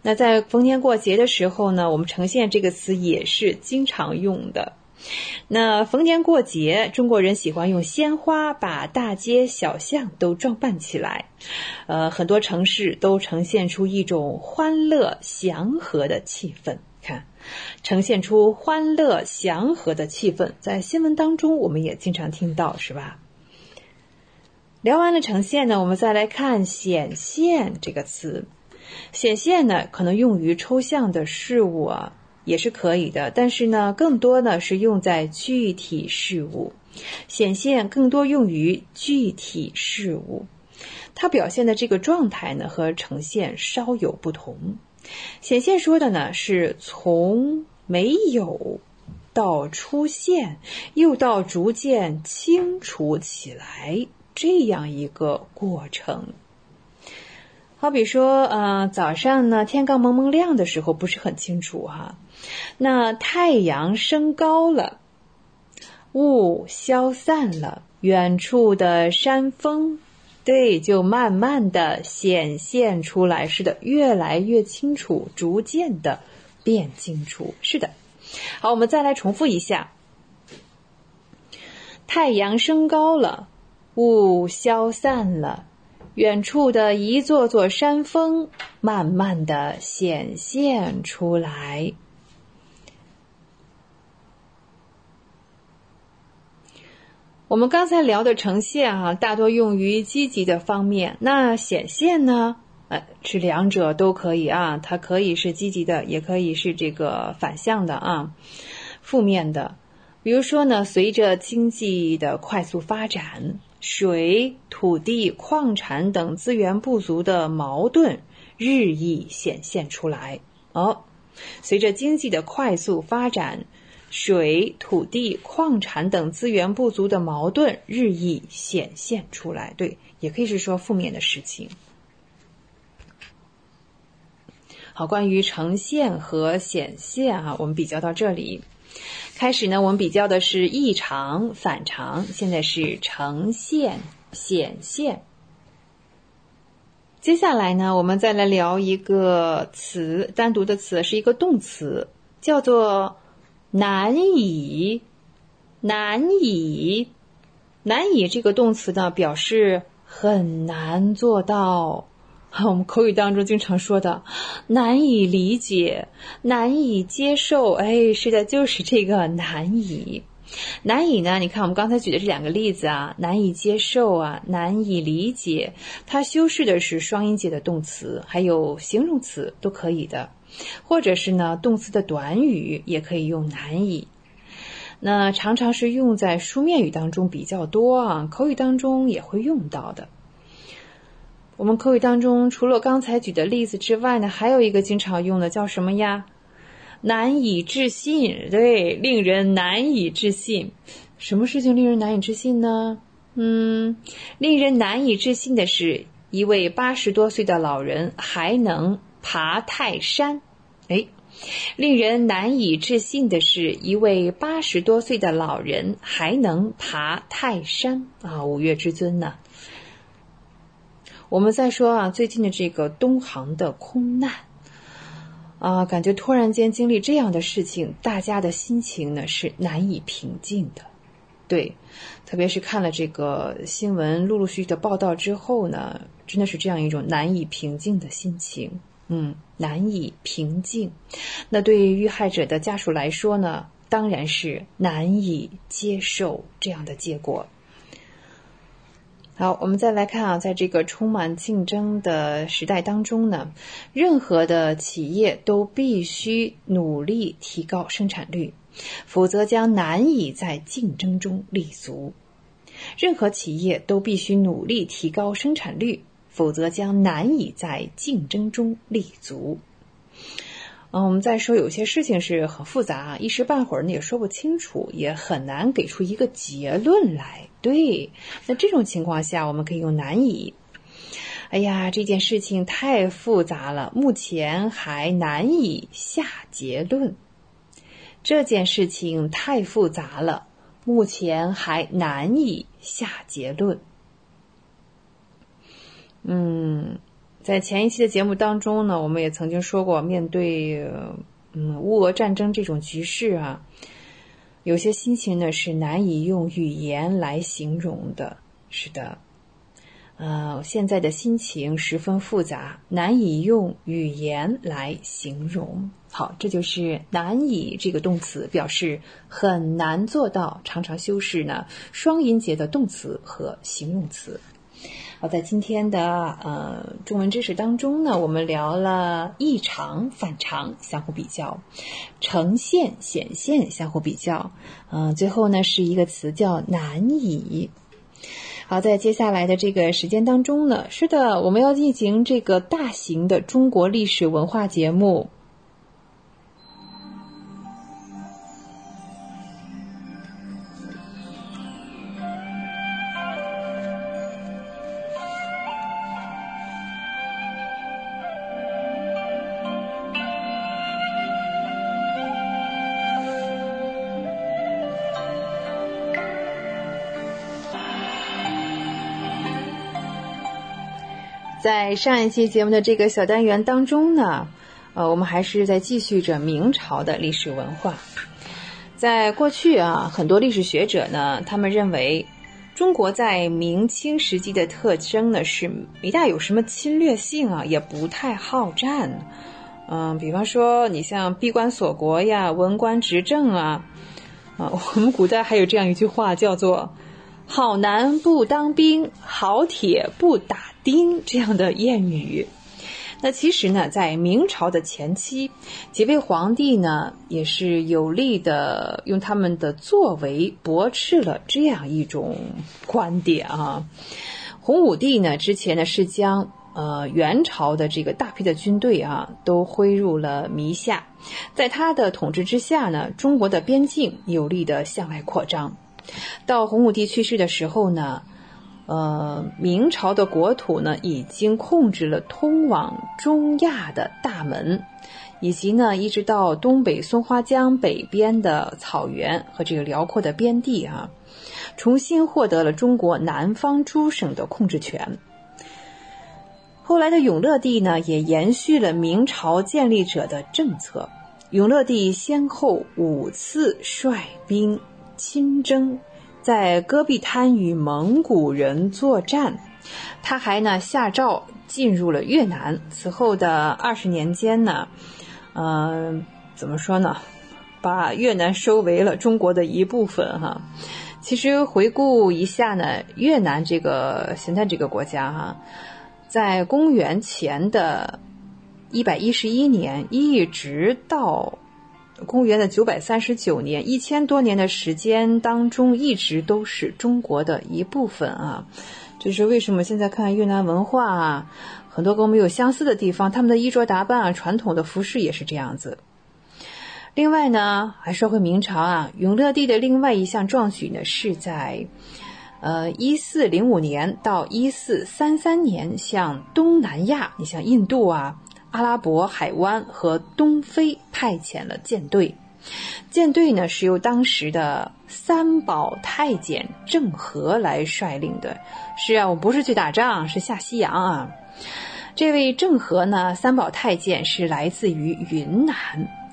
那在逢年过节的时候呢，我们呈现这个词也是经常用的。那逢年过节，中国人喜欢用鲜花把大街小巷都装扮起来，呃，很多城市都呈现出一种欢乐祥和的气氛。看，呈现出欢乐祥和的气氛，在新闻当中我们也经常听到，是吧？聊完了呈现呢，我们再来看显现这个词。显现呢，可能用于抽象的事物啊。也是可以的，但是呢，更多呢是用在具体事物，显现更多用于具体事物，它表现的这个状态呢和呈现稍有不同。显现说的呢是从没有到出现，又到逐渐清楚起来这样一个过程。好比说，呃，早上呢天刚蒙蒙亮的时候不是很清楚哈。那太阳升高了，雾消散了，远处的山峰，对，就慢慢的显现出来。是的，越来越清楚，逐渐的变清楚。是的，好，我们再来重复一下：太阳升高了，雾消散了，远处的一座座山峰慢慢的显现出来。我们刚才聊的呈现啊，大多用于积极的方面。那显现呢？呃，是两者都可以啊，它可以是积极的，也可以是这个反向的啊，负面的。比如说呢，随着经济的快速发展，水、土地、矿产等资源不足的矛盾日益显现出来。哦，随着经济的快速发展。水、土地、矿产等资源不足的矛盾日益显现出来，对，也可以是说负面的事情。好，关于呈现和显现啊，我们比较到这里。开始呢，我们比较的是异常、反常，现在是呈现、显现。接下来呢，我们再来聊一个词，单独的词是一个动词，叫做。难以，难以，难以这个动词呢，表示很难做到。我们口语当中经常说的，难以理解，难以接受。哎，是的，就是这个难以，难以呢？你看我们刚才举的这两个例子啊，难以接受啊，难以理解，它修饰的是双音节的动词，还有形容词都可以的。或者是呢，动词的短语也可以用难以，那常常是用在书面语当中比较多啊，口语当中也会用到的。我们口语当中除了刚才举的例子之外呢，还有一个经常用的叫什么呀？难以置信，对，令人难以置信。什么事情令人难以置信呢？嗯，令人难以置信的是，一位八十多岁的老人还能。爬泰山，哎，令人难以置信的是，一位八十多岁的老人还能爬泰山啊！五岳之尊呢？我们再说啊，最近的这个东航的空难啊，感觉突然间经历这样的事情，大家的心情呢是难以平静的。对，特别是看了这个新闻陆陆续续的报道之后呢，真的是这样一种难以平静的心情。嗯，难以平静。那对于遇害者的家属来说呢，当然是难以接受这样的结果。好，我们再来看啊，在这个充满竞争的时代当中呢，任何的企业都必须努力提高生产率，否则将难以在竞争中立足。任何企业都必须努力提高生产率。否则将难以在竞争中立足。嗯，我们再说，有些事情是很复杂啊，一时半会儿呢也说不清楚，也很难给出一个结论来。对，那这种情况下，我们可以用难以。哎呀，这件事情太复杂了，目前还难以下结论。这件事情太复杂了，目前还难以下结论。嗯，在前一期的节目当中呢，我们也曾经说过，面对嗯乌俄战争这种局势啊，有些心情呢是难以用语言来形容的。是的，呃，现在的心情十分复杂，难以用语言来形容。好，这就是“难以”这个动词，表示很难做到，常常修饰呢双音节的动词和形容词。好，在今天的呃中文知识当中呢，我们聊了异常、反常相互比较，呈现、显现相互比较，嗯，最后呢是一个词叫“难以”。好，在接下来的这个时间当中呢，是的，我们要进行这个大型的中国历史文化节目。在上一期节目的这个小单元当中呢，呃，我们还是在继续着明朝的历史文化。在过去啊，很多历史学者呢，他们认为中国在明清时期的特征呢是没大有什么侵略性啊，也不太好战。嗯，比方说你像闭关锁国呀，文官执政啊，啊，我们古代还有这样一句话叫做“好男不当兵，好铁不打”。钉这样的谚语，那其实呢，在明朝的前期，几位皇帝呢，也是有力的用他们的作为驳斥了这样一种观点啊。洪武帝呢，之前呢是将呃元朝的这个大批的军队啊都挥入了弥下，在他的统治之下呢，中国的边境有力的向外扩张。到洪武帝去世的时候呢。呃，明朝的国土呢，已经控制了通往中亚的大门，以及呢，一直到东北松花江北边的草原和这个辽阔的边地啊，重新获得了中国南方诸省的控制权。后来的永乐帝呢，也延续了明朝建立者的政策。永乐帝先后五次率兵亲征。在戈壁滩与蒙古人作战，他还呢下诏进入了越南。此后的二十年间呢，嗯，怎么说呢，把越南收为了中国的一部分哈。其实回顾一下呢，越南这个现在这个国家哈，在公元前的一百一十一年一直到。公元的九百三十九年，一千多年的时间当中，一直都是中国的一部分啊。这是为什么？现在看越南文化啊，很多跟我们有相似的地方，他们的衣着打扮啊，传统的服饰也是这样子。另外呢，还说回明朝啊，永乐帝的另外一项壮举呢，是在呃一四零五年到一四三三年，向东南亚，你像印度啊。阿拉伯海湾和东非派遣了舰队，舰队呢是由当时的三宝太监郑和来率领的。是啊，我不是去打仗，是下西洋啊。这位郑和呢，三宝太监是来自于云南。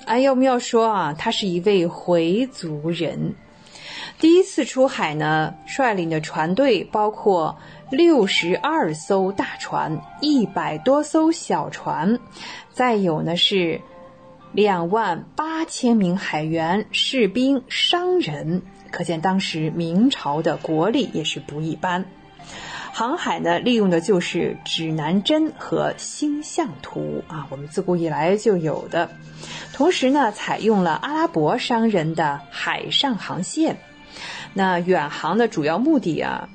哎，要不要说啊？他是一位回族人。第一次出海呢，率领的船队包括。六十二艘大船，一百多艘小船，再有呢是两万八千名海员、士兵、商人，可见当时明朝的国力也是不一般。航海呢，利用的就是指南针和星象图啊，我们自古以来就有的。同时呢，采用了阿拉伯商人的海上航线。那远航的主要目的啊。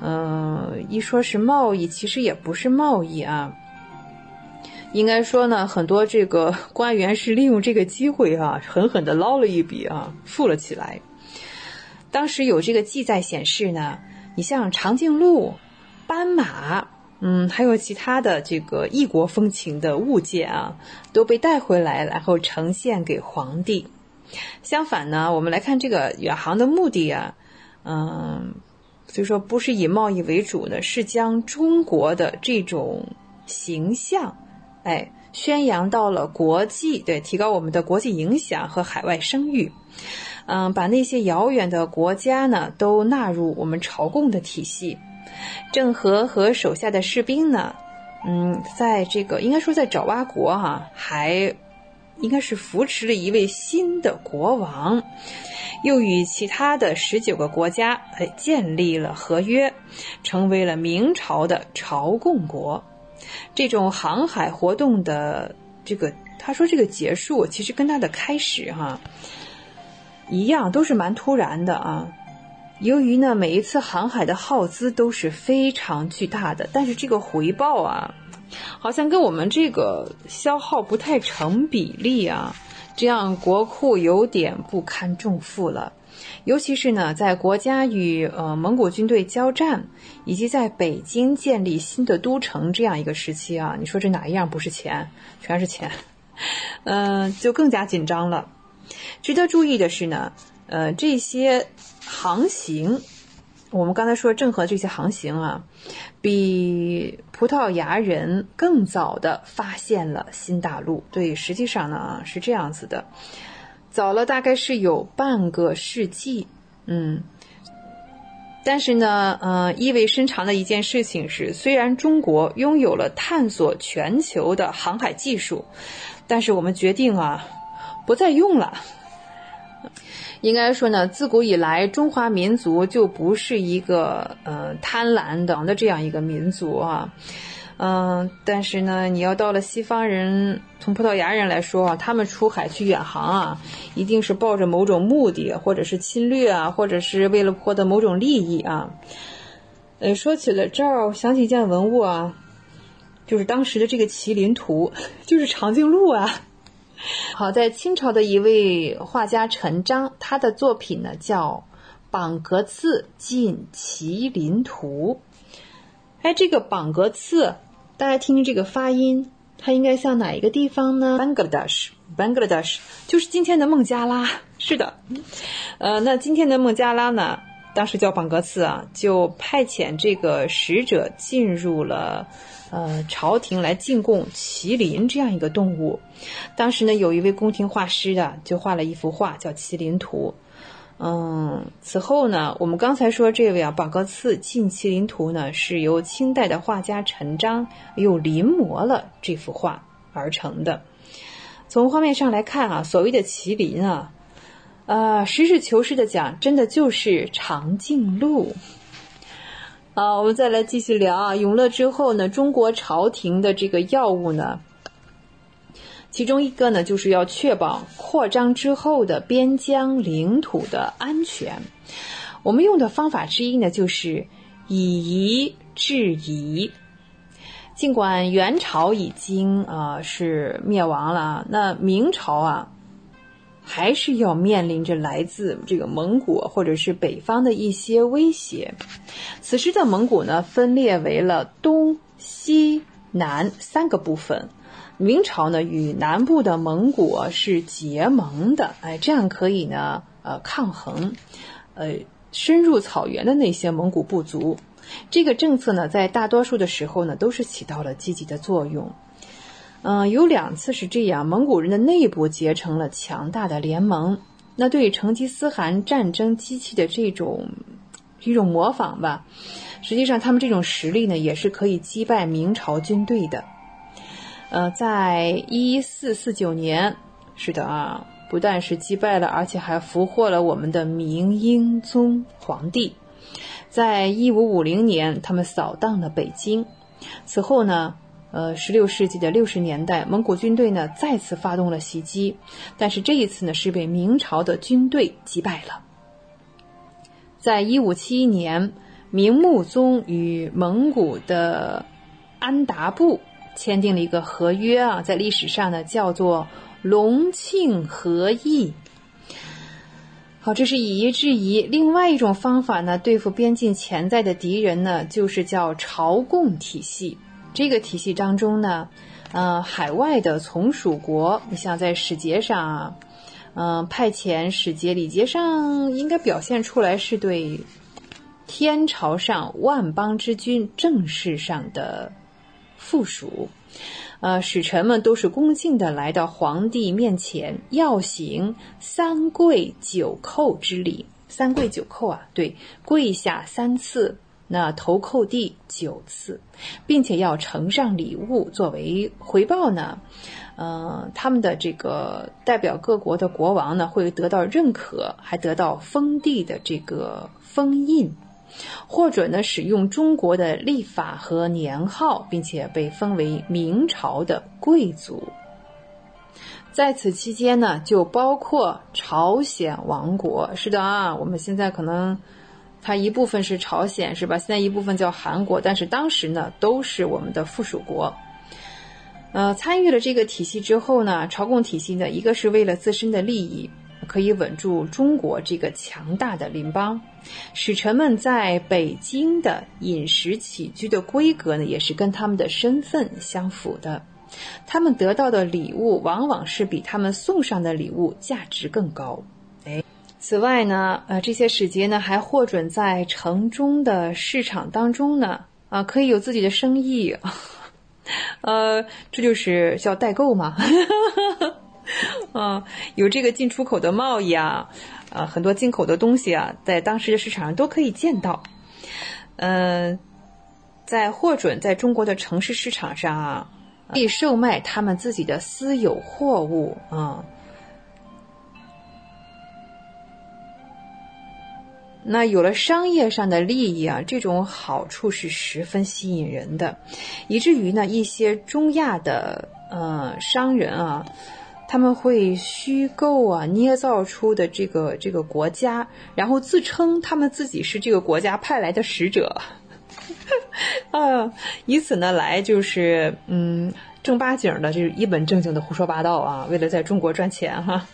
嗯，一说是贸易，其实也不是贸易啊。应该说呢，很多这个官员是利用这个机会啊，狠狠的捞了一笔啊，富了起来。当时有这个记载显示呢，你像长颈鹿、斑马，嗯，还有其他的这个异国风情的物件啊，都被带回来，然后呈现给皇帝。相反呢，我们来看这个远航的目的啊。嗯，所以说不是以贸易为主的，是将中国的这种形象，哎，宣扬到了国际，对，提高我们的国际影响和海外声誉。嗯，把那些遥远的国家呢，都纳入我们朝贡的体系。郑和和手下的士兵呢，嗯，在这个应该说在爪哇国哈，还应该是扶持了一位新的国王，又与其他的十九个国家哎建立了合约，成为了明朝的朝贡国。这种航海活动的这个，他说这个结束，其实跟他的开始哈。一样都是蛮突然的啊！由于呢，每一次航海的耗资都是非常巨大的，但是这个回报啊，好像跟我们这个消耗不太成比例啊，这样国库有点不堪重负了。尤其是呢，在国家与呃蒙古军队交战，以及在北京建立新的都城这样一个时期啊，你说这哪一样不是钱？全是钱，嗯，就更加紧张了。值得注意的是呢，呃，这些航行，我们刚才说郑和这些航行啊，比葡萄牙人更早的发现了新大陆。对，实际上呢是这样子的，早了大概是有半个世纪。嗯，但是呢，呃，意味深长的一件事情是，虽然中国拥有了探索全球的航海技术，但是我们决定啊。不再用了。应该说呢，自古以来，中华民族就不是一个呃贪婪的的这样一个民族啊。嗯，但是呢，你要到了西方人，从葡萄牙人来说啊，他们出海去远航啊，一定是抱着某种目的，或者是侵略啊，或者是为了获得某种利益啊。呃，说起了这儿，我想起一件文物啊，就是当时的这个麒麟图，就是长颈鹿啊。好，在清朝的一位画家陈章，他的作品呢叫《榜格次进麒麟图》。哎，这个榜格次，大家听听这个发音，它应该像哪一个地方呢？Bangladesh，Bangladesh 就是今天的孟加拉。是的，呃，那今天的孟加拉呢，当时叫榜格次啊，就派遣这个使者进入了。呃，朝廷来进贡麒麟这样一个动物，当时呢，有一位宫廷画师的就画了一幅画，叫《麒麟图》。嗯，此后呢，我们刚才说这位啊，宝格次进麒麟图呢，是由清代的画家陈章又临摹了这幅画而成的。从画面上来看啊，所谓的麒麟啊，呃，实事求是的讲，真的就是长颈鹿。好，我们再来继续聊啊。永乐之后呢，中国朝廷的这个要务呢，其中一个呢，就是要确保扩张之后的边疆领土的安全。我们用的方法之一呢，就是以夷制夷。尽管元朝已经啊是灭亡了，那明朝啊。还是要面临着来自这个蒙古或者是北方的一些威胁。此时的蒙古呢，分裂为了东西南三个部分。明朝呢，与南部的蒙古是结盟的，哎，这样可以呢，呃，抗衡，呃，深入草原的那些蒙古部族。这个政策呢，在大多数的时候呢，都是起到了积极的作用。嗯，有两次是这样，蒙古人的内部结成了强大的联盟。那对成吉思汗战争机器的这种一种模仿吧，实际上他们这种实力呢，也是可以击败明朝军队的。呃，在一四四九年，是的啊，不但是击败了，而且还俘获了我们的明英宗皇帝。在一五五零年，他们扫荡了北京。此后呢？呃，十六世纪的六十年代，蒙古军队呢再次发动了袭击，但是这一次呢是被明朝的军队击败了。在一五七一年，明穆宗与蒙古的安达部签订了一个合约啊，在历史上呢叫做隆庆和议。好，这是以夷制夷。另外一种方法呢，对付边境潜在的敌人呢，就是叫朝贡体系。这个体系当中呢，呃，海外的从属国，你像在使节上啊，嗯，派遣使节礼节上应该表现出来是对天朝上万邦之君正式上的附属。呃，使臣们都是恭敬的来到皇帝面前，要行三跪九叩之礼。三跪九叩啊，对，跪下三次，那头叩地九次，并且要呈上礼物作为回报呢。呃，他们的这个代表各国的国王呢，会得到认可，还得到封地的这个封印。或者呢，使用中国的历法和年号，并且被封为明朝的贵族。在此期间呢，就包括朝鲜王国。是的啊，我们现在可能它一部分是朝鲜，是吧？现在一部分叫韩国，但是当时呢，都是我们的附属国。呃，参与了这个体系之后呢，朝贡体系呢，一个是为了自身的利益。可以稳住中国这个强大的邻邦，使臣们在北京的饮食起居的规格呢，也是跟他们的身份相符的。他们得到的礼物往往是比他们送上的礼物价值更高。此外呢，呃，这些使节呢还获准在城中的市场当中呢，啊，可以有自己的生意。呃，这就是叫代购嘛。嗯，有这个进出口的贸易啊，呃，很多进口的东西啊，在当时的市场上都可以见到。嗯，在获准在中国的城市市场上啊，可以售卖他们自己的私有货物啊。那有了商业上的利益啊，这种好处是十分吸引人的，以至于呢，一些中亚的呃商人啊。他们会虚构啊，捏造出的这个这个国家，然后自称他们自己是这个国家派来的使者，啊，以此呢来就是嗯正八经的，就是一本正经的胡说八道啊，为了在中国赚钱哈。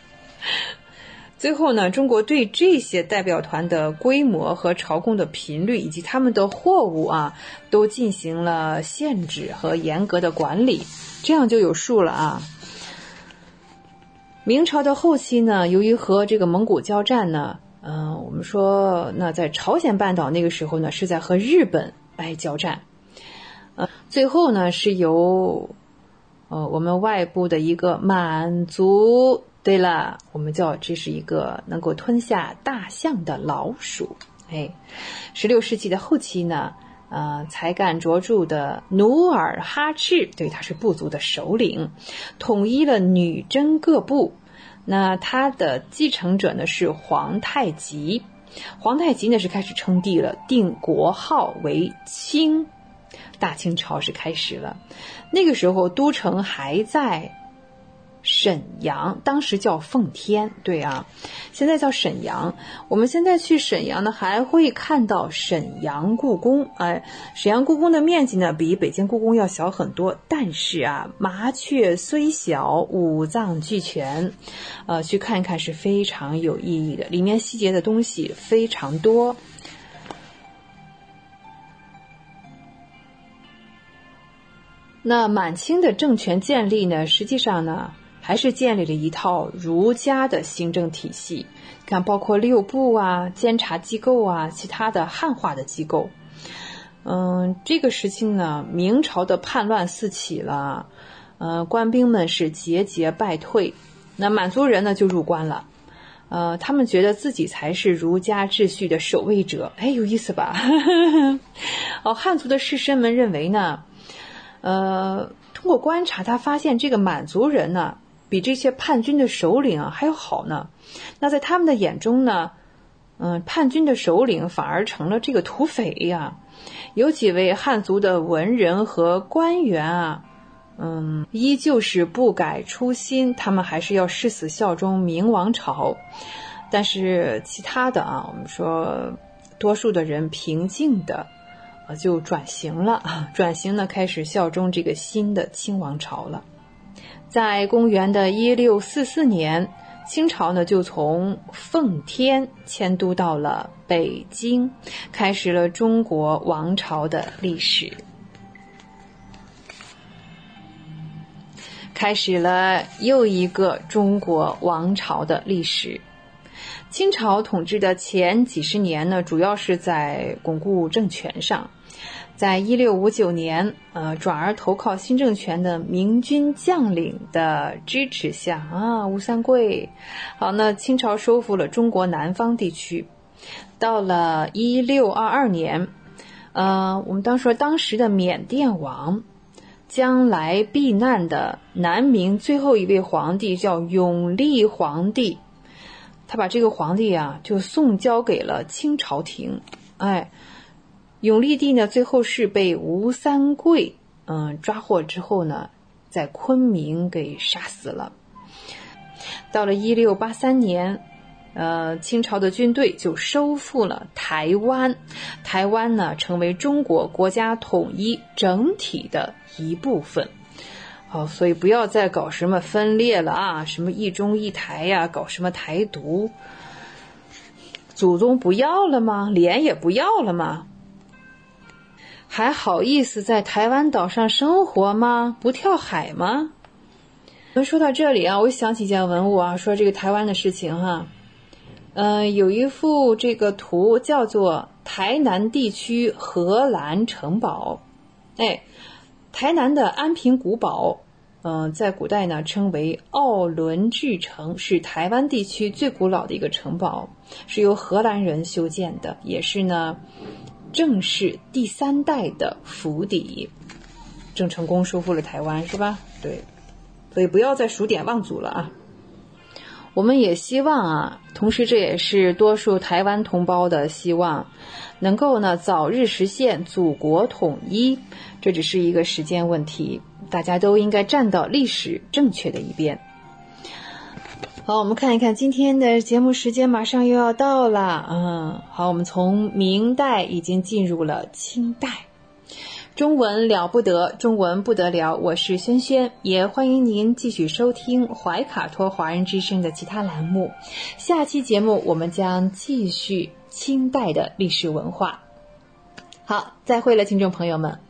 最后呢，中国对这些代表团的规模和朝贡的频率以及他们的货物啊，都进行了限制和严格的管理，这样就有数了啊。明朝的后期呢，由于和这个蒙古交战呢，嗯，我们说那在朝鲜半岛那个时候呢，是在和日本来交战，呃，最后呢是由，呃，我们外部的一个满族，对了，我们叫这是一个能够吞下大象的老鼠，哎，十六世纪的后期呢，呃，才干卓著的努尔哈赤，对，他是部族的首领，统一了女真各部。那他的继承者呢是皇太极，皇太极呢是开始称帝了，定国号为清，大清朝是开始了。那个时候都城还在。沈阳当时叫奉天，对啊，现在叫沈阳。我们现在去沈阳呢，还会看到沈阳故宫。哎，沈阳故宫的面积呢，比北京故宫要小很多，但是啊，麻雀虽小，五脏俱全。呃，去看一看是非常有意义的，里面细节的东西非常多。那满清的政权建立呢，实际上呢。还是建立了一套儒家的行政体系，看包括六部啊、监察机构啊、其他的汉化的机构。嗯，这个时期呢，明朝的叛乱四起了，呃，官兵们是节节败退，那满族人呢就入关了，呃，他们觉得自己才是儒家秩序的守卫者，哎，有意思吧？哦，汉族的士绅们认为呢，呃，通过观察，他发现这个满族人呢。比这些叛军的首领啊还要好呢。那在他们的眼中呢，嗯，叛军的首领反而成了这个土匪呀。有几位汉族的文人和官员啊，嗯，依旧是不改初心，他们还是要誓死效忠明王朝。但是其他的啊，我们说多数的人平静的啊就转型了，转型呢开始效忠这个新的清王朝了。在公元的一六四四年，清朝呢就从奉天迁都到了北京，开始了中国王朝的历史。开始了又一个中国王朝的历史。清朝统治的前几十年呢，主要是在巩固政权上。在一六五九年，呃，转而投靠新政权的明军将领的支持下啊，吴三桂，好，那清朝收复了中国南方地区。到了一六二二年，呃，我们当说当时的缅甸王，将来避难的南明最后一位皇帝叫永历皇帝，他把这个皇帝啊就送交给了清朝廷，哎。永历帝呢，最后是被吴三桂嗯抓获之后呢，在昆明给杀死了。到了一六八三年，呃，清朝的军队就收复了台湾，台湾呢成为中国国家统一整体的一部分。好，所以不要再搞什么分裂了啊，什么一中一台呀，搞什么台独，祖宗不要了吗？脸也不要了吗？还好意思在台湾岛上生活吗？不跳海吗？那说到这里啊，我想起一件文物啊，说这个台湾的事情哈。嗯，有一幅这个图叫做台南地区荷兰城堡。哎，台南的安平古堡，嗯，在古代呢称为奥伦治城，是台湾地区最古老的一个城堡，是由荷兰人修建的，也是呢。正是第三代的府邸，郑成功收复了台湾，是吧？对，所以不要再数典忘祖了啊！我们也希望啊，同时这也是多数台湾同胞的希望，能够呢早日实现祖国统一。这只是一个时间问题，大家都应该站到历史正确的一边。好，我们看一看今天的节目时间马上又要到了。嗯，好，我们从明代已经进入了清代，中文了不得，中文不得了。我是轩轩，也欢迎您继续收听怀卡托华人之声的其他栏目。下期节目我们将继续清代的历史文化。好，再会了，听众朋友们。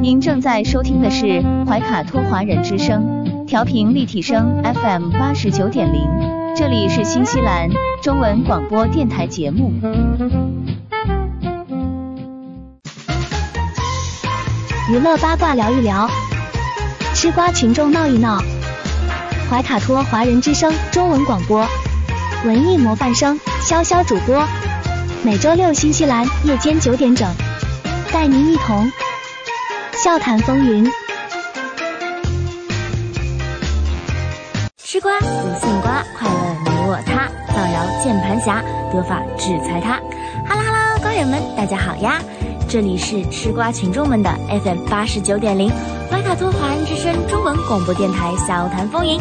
您正在收听的是怀卡托华人之声，调频立体声 FM 八十九点零，这里是新西兰中文广播电台节目。娱乐八卦聊一聊，吃瓜群众闹一闹。怀卡托华人之声中文广播，文艺模范生潇潇主播，每周六新西兰夜间九点整，带您一同。笑谈风云，吃瓜不姓瓜，快乐你我他，造谣键盘侠，得法制裁他。哈喽哈喽，瓜友们，大家好呀！这里是吃瓜群众们的 FM 八十九点零，怀卡托华人之声中文广播电台笑谈风云，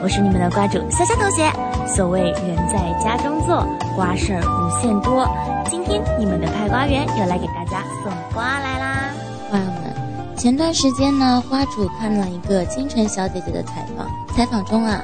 我是你们的瓜主潇潇同学。所谓人在家中坐，瓜事儿无限多。今天你们的派瓜员又来给大家送瓜来啦，瓜友们。前段时间呢，花主看了一个金晨小姐姐的采访。采访中啊，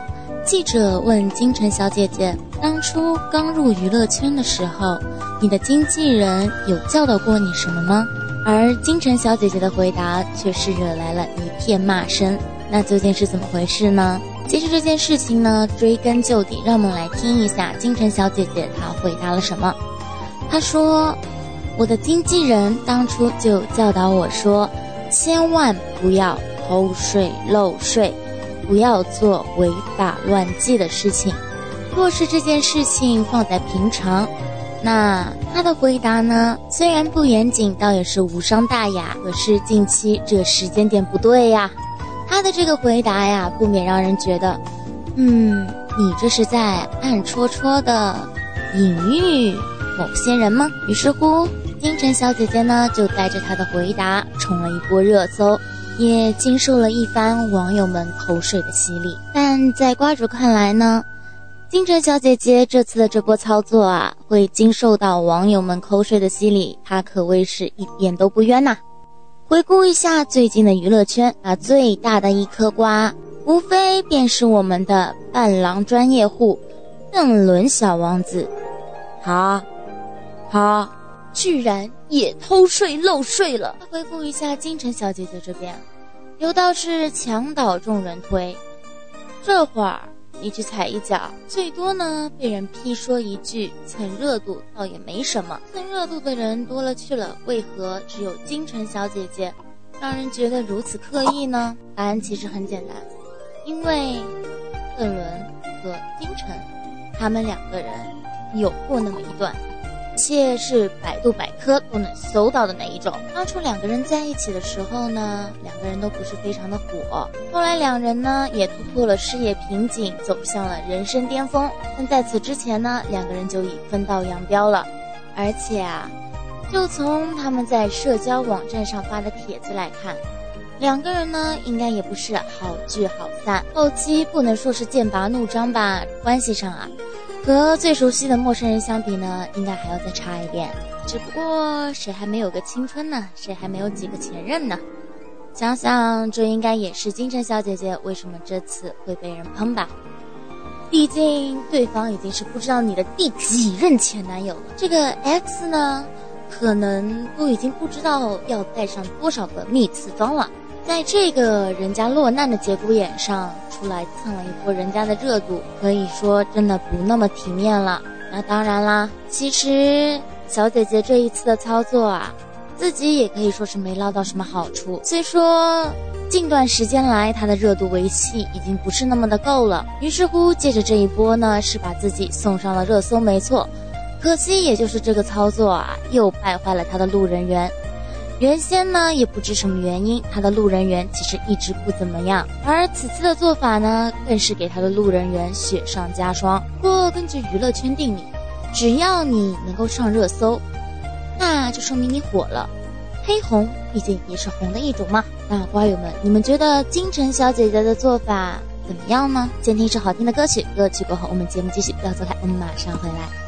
记者问金晨小姐姐，当初刚入娱乐圈的时候，你的经纪人有教导过你什么吗？而金晨小姐姐的回答却是惹来了一片骂声。那究竟是怎么回事呢？其实这件事情呢，追根究底，让我们来听一下金晨小姐姐她回答了什么。她说：“我的经纪人当初就教导我说。”千万不要偷税漏税，不要做违法乱纪的事情。若是这件事情放在平常，那他的回答呢？虽然不严谨，倒也是无伤大雅。可是近期这时间点不对呀，他的这个回答呀，不免让人觉得，嗯，你这是在暗戳戳的隐喻某些人吗？于是乎。金晨小姐姐呢，就带着她的回答冲了一波热搜，也经受了一番网友们口水的洗礼。但在瓜主看来呢，金晨小姐姐这次的这波操作啊，会经受到网友们口水的洗礼，她可谓是一点都不冤呐。回顾一下最近的娱乐圈，啊，最大的一颗瓜，无非便是我们的伴郎专业户邓伦小王子。好，好。居然也偷税漏税了。回顾一下金晨小姐姐这边，有道是墙倒众人推，这会儿你去踩一脚，最多呢被人批说一句蹭热度，倒也没什么。蹭热度的人多了去了，为何只有金晨小姐姐让人觉得如此刻意呢？答案其实很简单，因为邓伦和金晨他们两个人有过那么一段。且是百度百科都能搜到的那一种。当初两个人在一起的时候呢，两个人都不是非常的火。后来两人呢也突破了事业瓶颈，走向了人生巅峰。但在此之前呢，两个人就已分道扬镳了。而且啊，就从他们在社交网站上发的帖子来看，两个人呢应该也不是好聚好散。后期不能说是剑拔弩张吧，关系上啊。和最熟悉的陌生人相比呢，应该还要再差一点。只不过谁还没有个青春呢？谁还没有几个前任呢？想想这应该也是金晨小姐姐为什么这次会被人喷吧？毕竟对方已经是不知道你的第几任前男友了。这个 X 呢，可能都已经不知道要带上多少个幂次方了。在这个人家落难的节骨眼上出来蹭了一波人家的热度，可以说真的不那么体面了。那当然啦，其实小姐姐这一次的操作啊，自己也可以说是没捞到什么好处。虽说近段时间来她的热度维系已经不是那么的够了，于是乎借着这一波呢，是把自己送上了热搜，没错。可惜也就是这个操作啊，又败坏了她的路人缘。原先呢也不知什么原因，他的路人缘其实一直不怎么样，而此次的做法呢，更是给他的路人缘雪上加霜。不过根据娱乐圈定理，只要你能够上热搜，那就说明你火了。黑红毕竟也是红的一种嘛。那瓜友们，你们觉得金晨小姐姐的做法怎么样呢？先听一首好听的歌曲，歌曲过后我们节目继续，不要走开，我们马上回来。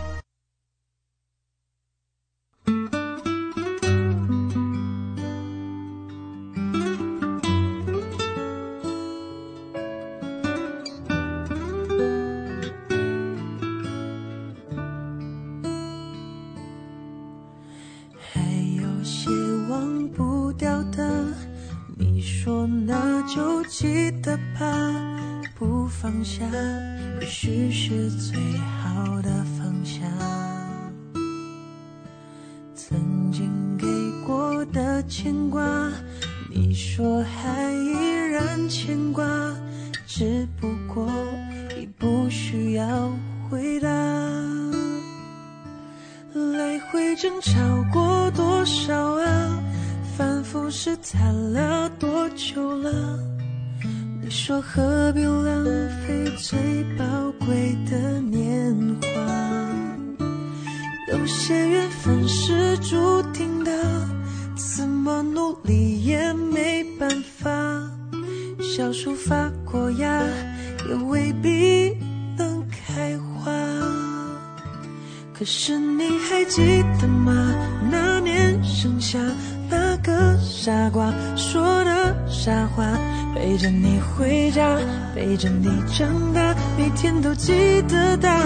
长大，每天都记得打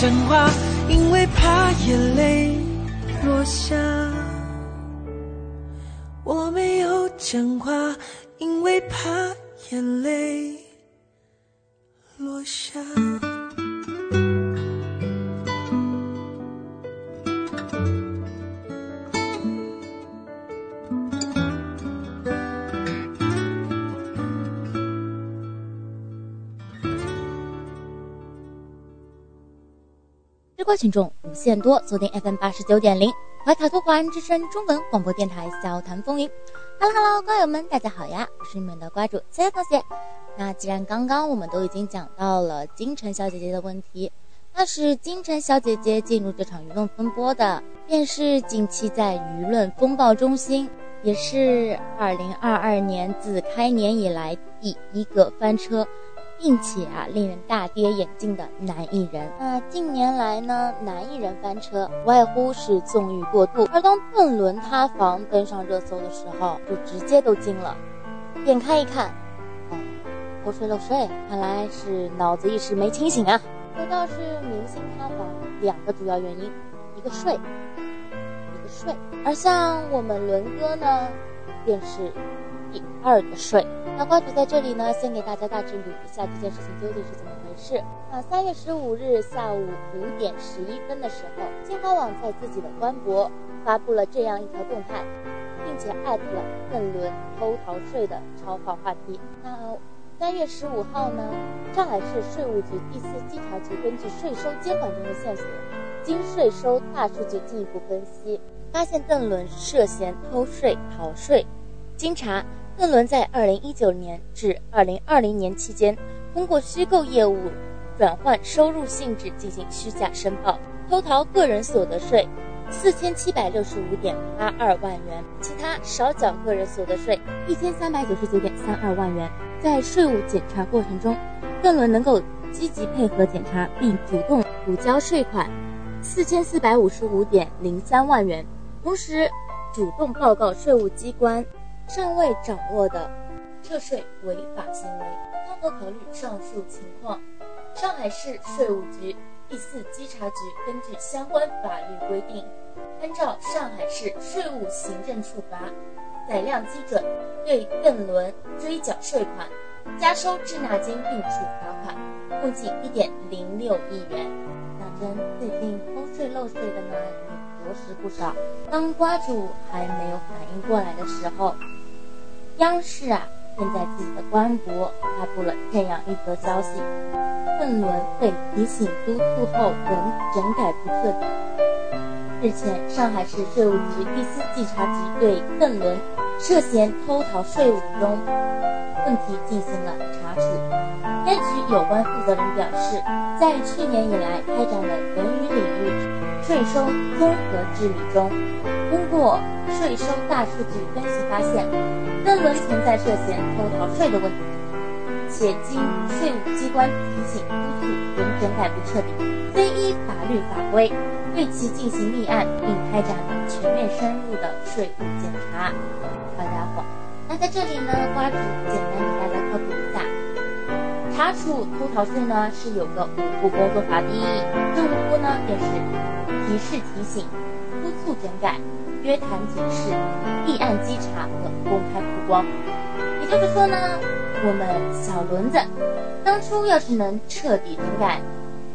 讲话，因为怕眼泪落下。我没有讲话，因为怕眼泪落下。瓜群众无限多，锁定 FM 八十九点零。怀卡托华人之声中文广播电台《笑谈风云》，Hello Hello，瓜友们，大家好呀！我是你们的瓜主小小同学。那既然刚刚我们都已经讲到了金晨小姐姐的问题，那是金晨小姐姐进入这场舆论风波的，便是近期在舆论风暴中心，也是二零二二年自开年以来第一个翻车。并且啊，令人大跌眼镜的男艺人。那近年来呢，男艺人翻车，无外乎是纵欲过度。而当邓伦塌房登上热搜的时候，就直接都惊了。点开一看，哦，偷税漏税，看来是脑子一时没清醒啊。说倒是明星塌房，两个主要原因，一个税，一个税。而像我们伦哥呢，便是。第二个税，那瓜主在这里呢，先给大家大致捋一下这件事情究竟是怎么回事。那三月十五日下午五点十一分的时候，新华网在自己的官博发布了这样一条动态，并且艾特了邓伦偷逃税的超话话题。那三月十五号呢，上海市税务局第四稽查局根据税收监管中的线索，经税收大数据进一步分析，发现邓伦涉嫌偷税逃税。经查，邓伦在二零一九年至二零二零年期间，通过虚构业务转换收入性质进行虚假申报，偷逃个人所得税四千七百六十五点八二万元，其他少缴个人所得税一千三百九十九点三二万元。在税务检查过程中，邓伦能够积极配合检查，并主动补交税款四千四百五十五点零三万元，同时主动报告税务机关。尚未掌握的撤税违法行为，综合考虑上述情况，上海市税务局第四稽查局根据相关法律规定，按照上海市税务行政处罚载量基准，对邓伦追缴税款、加收滞纳金并处罚款，共计一点零六亿元。讲真，最近偷税漏税的呢也着实不少。当瓜主还没有反应过来的时候。央视啊，便在自己的官博发布了这样一则消息：邓伦被提醒督促后仍整改不彻底。日前，上海市税务局第四稽查局对邓伦涉嫌偷逃税务中问题进行了查处。该局有关负责人表示，在去年以来开展的文税收综合治理中，通过税收大数据分析发现。邓伦存在涉嫌偷逃税的问题，且经税务机关提醒督促，仍整改不彻底，非依法律法规，对其进行立案，并开展了全面深入的税务检查。好家伙，那在这里呢，瓜主简单给大家科普一下，查处偷逃税呢是有个五步工作法的，这五步呢便是提示提醒、督促整改。约谈警示、立案稽查和公开曝光。也就是说呢，我们小轮子当初要是能彻底整改，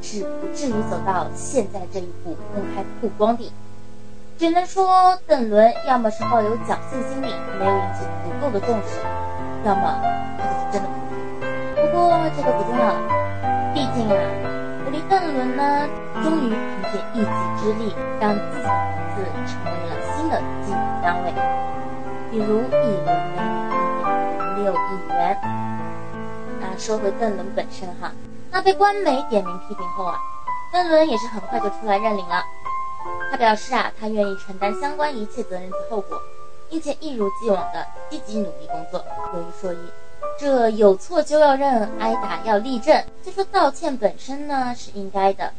是不至于走到现在这一步公开曝光的。只能说邓伦要么是抱有侥幸心理，没有引起足够的重视，要么他就是真的不过这个不重要了，毕竟啊，我离邓伦呢，终于凭借一己之力，让自己的名字成为了新的计量单位，比如一轮每年一点六亿元。那说回邓伦本身哈，那被官媒点名批评后啊，邓伦也是很快就出来认领了。他表示啊，他愿意承担相关一切责任及后果，并且一如既往的积极努力工作。有一说一，这有错就要认，挨打要立正。就说道歉本身呢是应该的，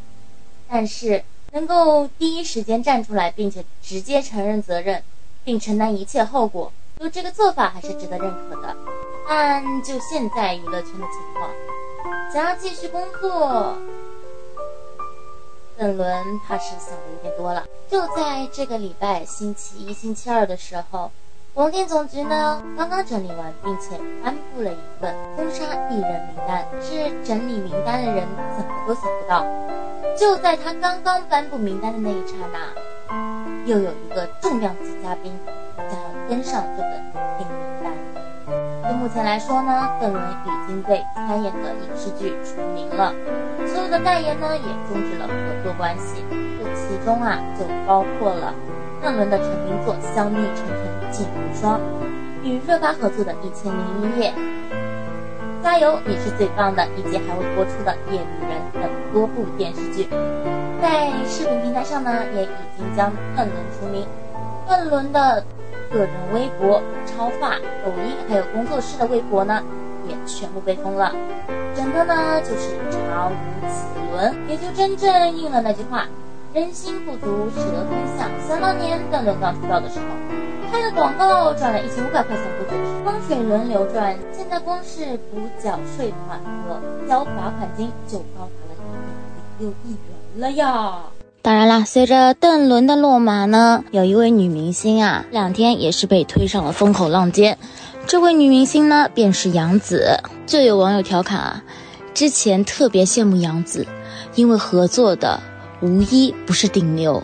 但是能够第一时间站出来，并且直接承认责任，并承担一切后果，就这个做法还是值得认可的。但就现在娱乐圈的情况，想要继续工作。邓伦怕是想的有点多了。就在这个礼拜星期一、星期二的时候，广电总局呢刚刚整理完，并且颁布了一份封杀艺人名单。是整理名单的人怎么都想不到，就在他刚刚颁布名单的那一刹那，又有一个重量级嘉宾将要登上这个黑名单。就目前来说呢，邓伦已经被参演的影视剧除名了，所有的代言呢也终止了合作关系。这其中啊，就包括了邓伦的成名作《香蜜沉沉烬如霜》，与热巴合作的《一千零一夜》，加油，你是最棒的，以及还会播出的《夜旅人》等多部电视剧。在视频平台上呢，也已经将邓伦除名。邓伦的。个人微博、超话、抖音，还有工作室的微博呢，也全部被封了。整个呢就是查无此伦，也就真正应了那句话：人心不足蛇吞象。想当年邓伦刚出道的时候，拍的广告赚了一千五百块钱，不觉得是风水轮流转？现在光是补缴税款和交罚款金，就高达了一点六亿元了呀！当然啦，随着邓伦的落马呢，有一位女明星啊，两天也是被推上了风口浪尖。这位女明星呢，便是杨紫。就有网友调侃啊，之前特别羡慕杨紫，因为合作的无一不是顶流，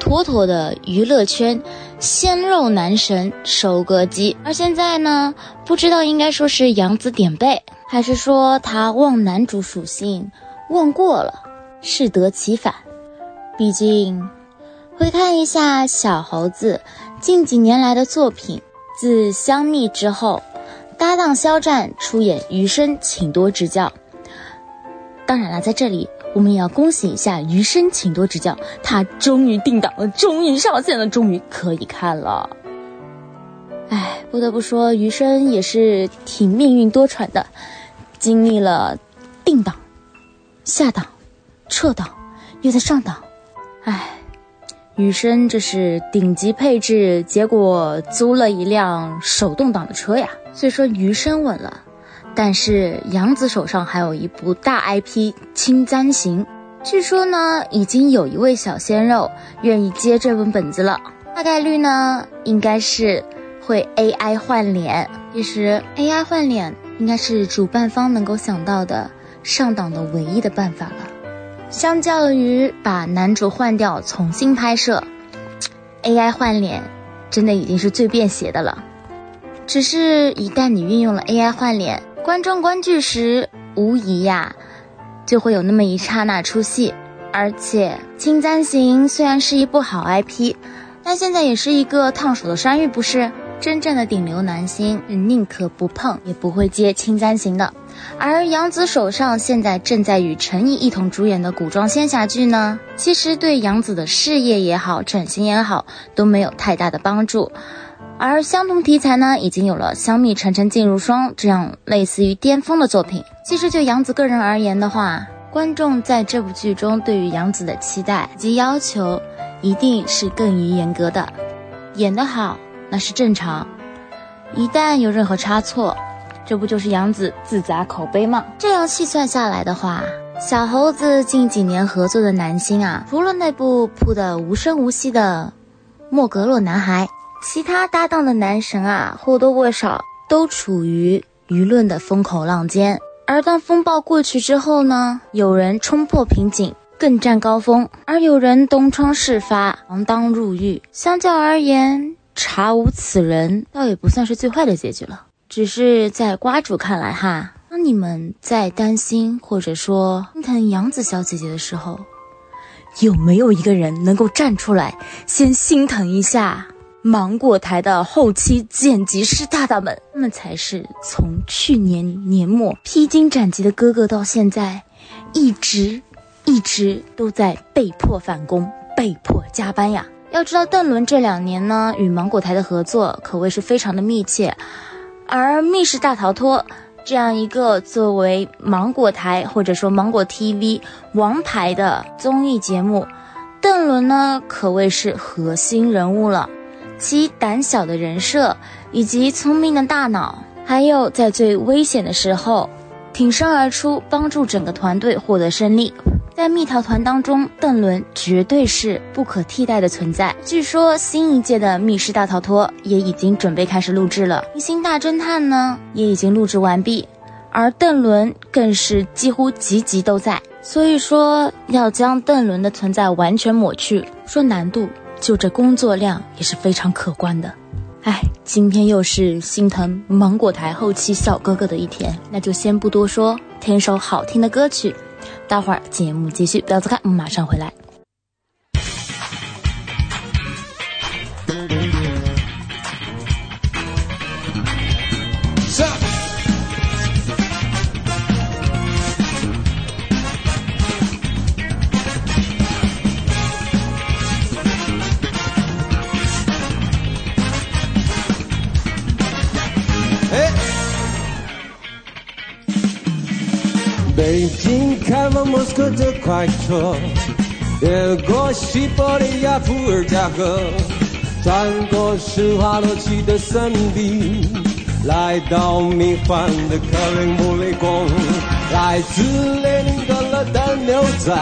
妥妥的娱乐圈鲜肉男神收割机。而现在呢，不知道应该说是杨紫点背，还是说她忘男主属性忘过了，适得其反。毕竟，回看一下小猴子近几年来的作品，自香蜜之后，搭档肖战出演《余生，请多指教》。当然了，在这里我们也要恭喜一下《余生，请多指教》，他终于定档了，终于上线了，终于可以看了。哎，不得不说，《余生》也是挺命运多舛的，经历了定档、下档、撤档，又在上档。唉，余生这是顶级配置，结果租了一辆手动挡的车呀。虽说余生稳了，但是杨紫手上还有一部大 IP《青簪行》，据说呢，已经有一位小鲜肉愿意接这本本子了。大概率呢，应该是会 AI 换脸。其实 AI 换脸应该是主办方能够想到的上档的唯一的办法了。相较于把男主换掉重新拍摄，AI 换脸真的已经是最便携的了。只是，一旦你运用了 AI 换脸，观众观剧时无疑呀，就会有那么一刹那出戏。而且，《青簪行》虽然是一部好 IP，但现在也是一个烫手的山芋，不是？真正的顶流男星宁可不碰，也不会接《青簪行》的。而杨紫手上现在正在与陈毅一同主演的古装仙侠剧呢，其实对杨紫的事业也好、整形也好都没有太大的帮助。而相同题材呢，已经有了《香蜜沉沉烬如霜》这样类似于巅峰的作品。其实就杨紫个人而言的话，观众在这部剧中对于杨紫的期待及要求，一定是更于严格的。演得好那是正常，一旦有任何差错。这不就是杨紫自砸口碑吗？这样细算下来的话，小猴子近几年合作的男星啊，除了那部扑的无声无息的《莫格洛男孩》，其他搭档的男神啊，或多或少都处于舆论的风口浪尖。而当风暴过去之后呢，有人冲破瓶颈，更占高峰，而有人东窗事发，锒铛入狱。相较而言，查无此人，倒也不算是最坏的结局了。只是在瓜主看来，哈，当你们在担心或者说心疼杨子小姐姐的时候，有没有一个人能够站出来，先心疼一下芒果台的后期剪辑师大大们？他们才是从去年年末披荆斩棘的哥哥，到现在一直一直都在被迫返工、被迫加班呀。要知道，邓伦这两年呢，与芒果台的合作可谓是非常的密切，而《密室大逃脱》。这样一个作为芒果台或者说芒果 TV 王牌的综艺节目，邓伦呢可谓是核心人物了。其胆小的人设，以及聪明的大脑，还有在最危险的时候挺身而出，帮助整个团队获得胜利。在蜜桃团当中，邓伦绝对是不可替代的存在。据说新一届的《密室大逃脱》也已经准备开始录制了，《明星大侦探》呢也已经录制完毕，而邓伦更是几乎集集都在。所以说，要将邓伦的存在完全抹去，说难度，就这工作量也是非常可观的。哎，今天又是心疼芒果台后期小哥哥的一天，那就先不多说，听首好听的歌曲。待会儿节目继续，不要走开，我们马上回来。北京开往莫斯科的快车，越过西伯利亚伏尔加河，穿过施华洛奇的森林，来到迷幻的克林姆林宫，来自列宁格勒的牛仔，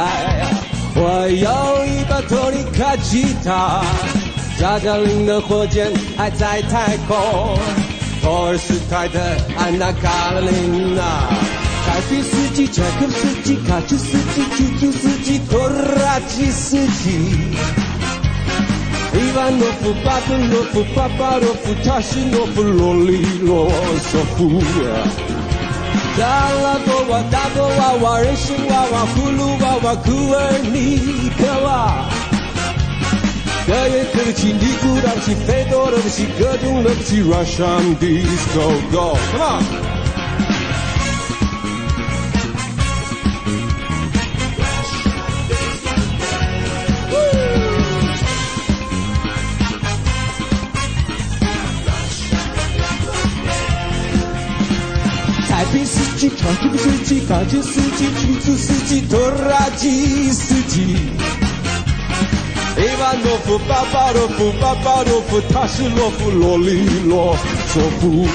我有一把托尼卡吉他，加加林的火箭还在太空，托尔斯泰的安娜卡列尼娜。凯宾斯基、柴可夫斯基、卡车司机、出租司机、拖拉机司机，伊万诺夫、巴甫洛夫、巴巴罗夫、塔什诺夫、罗里罗索夫。达拉多瓦、大多娃娃、人参娃娃、葫芦娃娃、库尔尼克娃。德约科维奇、尼古拉奇、费多罗维奇、各种乐器，Russian disco，Go，Come on。司机、卡车司机、卡车司机、出租司机、拖拉机司机。伊万诺夫、巴巴罗夫、巴巴罗夫、塔什洛夫、罗里罗索夫。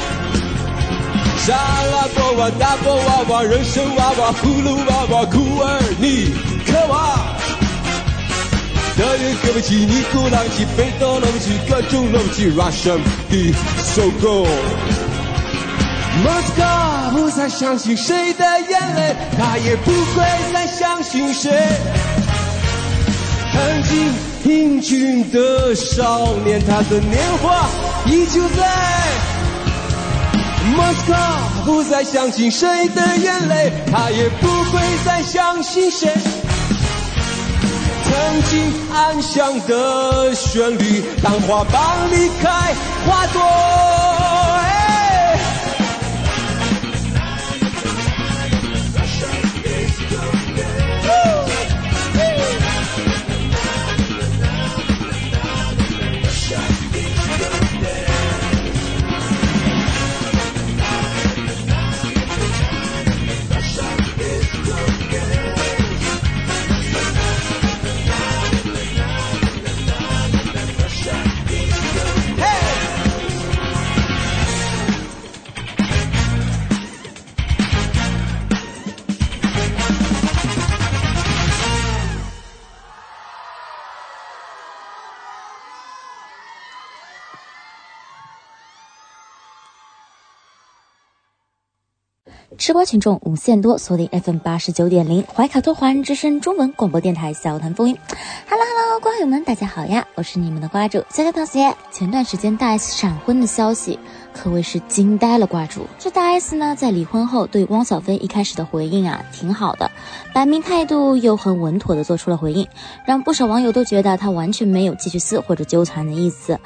沙拉多娃、大波娃娃、人参娃娃、葫芦娃娃、库尔尼克娃。德约科维奇、尼古拉奇、费多罗维奇、各种罗维奇 russia disco。莫斯科不再相信谁的眼泪，他也不会再相信谁。曾经英俊的少年，他的年华依旧在。莫斯科不再相信谁的眼泪，他也不会再相信谁。曾经安详的旋律，当花瓣离开花朵。吃瓜群众无限多，锁定 FM 八十九点零怀卡托华人之声中文广播电台笑谈风云。Hello Hello，瓜友们，大家好呀，我是你们的瓜主小小同学。前段时间大 S 闪婚的消息可谓是惊呆了瓜主。这大 S 呢，在离婚后对汪小菲一开始的回应啊，挺好的，摆明态度又很稳妥的做出了回应，让不少网友都觉得他完全没有继续撕或者纠缠的意思。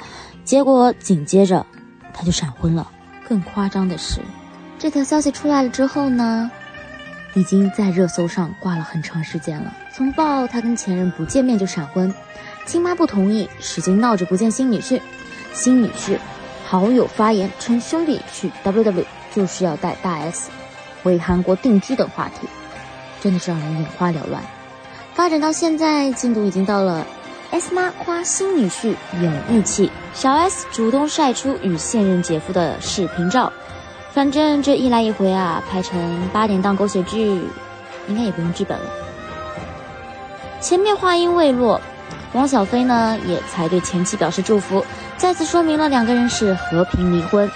结果紧接着他就闪婚了。更夸张的是。这条消息出来了之后呢，已经在热搜上挂了很长时间了。从报他跟前任不见面就闪婚，亲妈不同意，使劲闹着不见新女婿，新女婿好友发言称兄弟去 WW 就是要带大 S 回韩国定居等话题，真的是让人眼花缭乱。发展到现在，进度已经到了 S 妈夸新女婿有义气，小 S 主动晒出与现任姐夫的视频照。反正这一来一回啊，拍成八点档狗血剧，应该也不用剧本了。前面话音未落，汪小菲呢也才对前妻表示祝福，再次说明了两个人是和平离婚。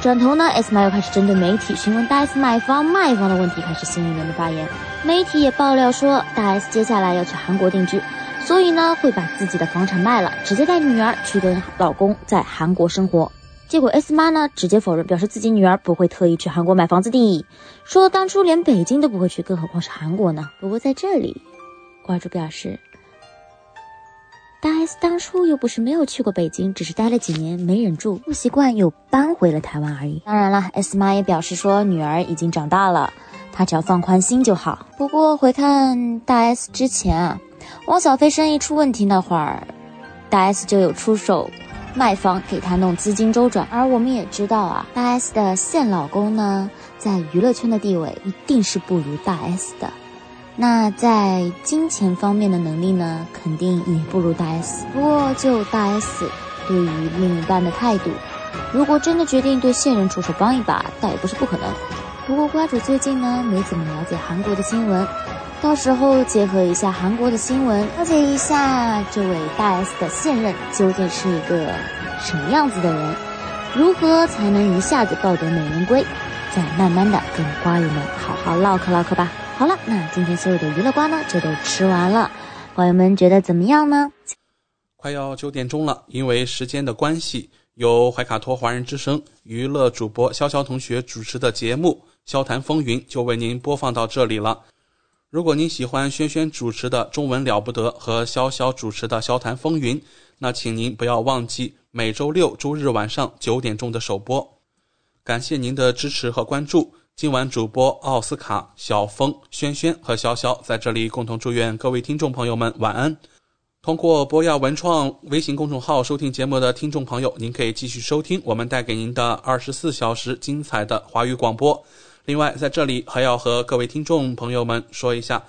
转头呢，S 妈又开始针对媒体询问大 S 买房卖房的问题，开始新一轮的发言。媒体也爆料说，大 S 接下来要去韩国定居，所以呢会把自己的房产卖了，直接带女儿去跟老公在韩国生活。结果 S 妈呢直接否认，表示自己女儿不会特意去韩国买房子的，说当初连北京都不会去，更何况是韩国呢？不过在这里，瓜主表示，大 S 当初又不是没有去过北京，只是待了几年没忍住不习惯，又搬回了台湾而已。当然了，S 妈也表示说，女儿已经长大了，她只要放宽心就好。不过回看大 S 之前啊，汪小菲生意出问题那会儿，大 S 就有出手。卖房给他弄资金周转，而我们也知道啊，大 S 的现老公呢，在娱乐圈的地位一定是不如大 S 的，那在金钱方面的能力呢，肯定也不如大 S。不过就大 S 对于另一半的态度，如果真的决定对现任出手帮一把，倒也不是不可能。不过瓜主最近呢，没怎么了解韩国的新闻。到时候结合一下韩国的新闻，了解一下这位大 S 的现任究竟是一个什么样子的人，如何才能一下子抱得美人归？再慢慢的跟瓜友们好好唠嗑唠嗑吧。好了，那今天所有的娱乐瓜呢，就都吃完了，瓜友们觉得怎么样呢？快要九点钟了，因为时间的关系，由怀卡托华人之声娱乐主播潇潇同学主持的节目《笑谈风云》就为您播放到这里了。如果您喜欢轩轩主持的《中文了不得》和潇潇主持的《笑谈风云》，那请您不要忘记每周六、周日晚上九点钟的首播。感谢您的支持和关注。今晚主播奥斯卡、小峰、轩轩和潇潇在这里共同祝愿各位听众朋友们晚安。通过博雅文创微信公众号收听节目的听众朋友，您可以继续收听我们带给您的二十四小时精彩的华语广播。另外，在这里还要和各位听众朋友们说一下，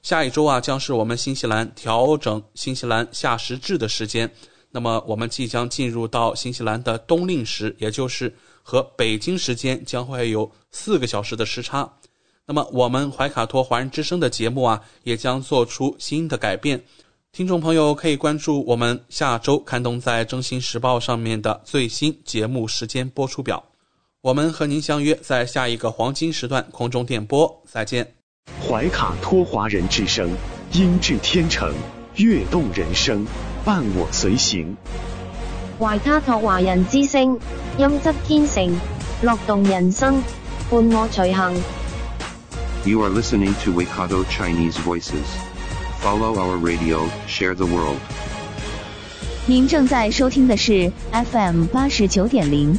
下一周啊将是我们新西兰调整新西兰夏时制的时间。那么，我们即将进入到新西兰的冬令时，也就是和北京时间将会有四个小时的时差。那么，我们怀卡托华人之声的节目啊，也将做出新的改变。听众朋友可以关注我们下周刊登在《征信时报》上面的最新节目时间播出表。我们和您相约在下一个黄金时段空中电波，再见。怀卡托华人之声，音质天成，悦动人生，伴我随行。怀卡托华人之声，音质天成，乐动人生，伴我随行。You are listening to Waikato Chinese Voices. Follow our radio, share the world. 您正在收听的是 FM 八十九点零。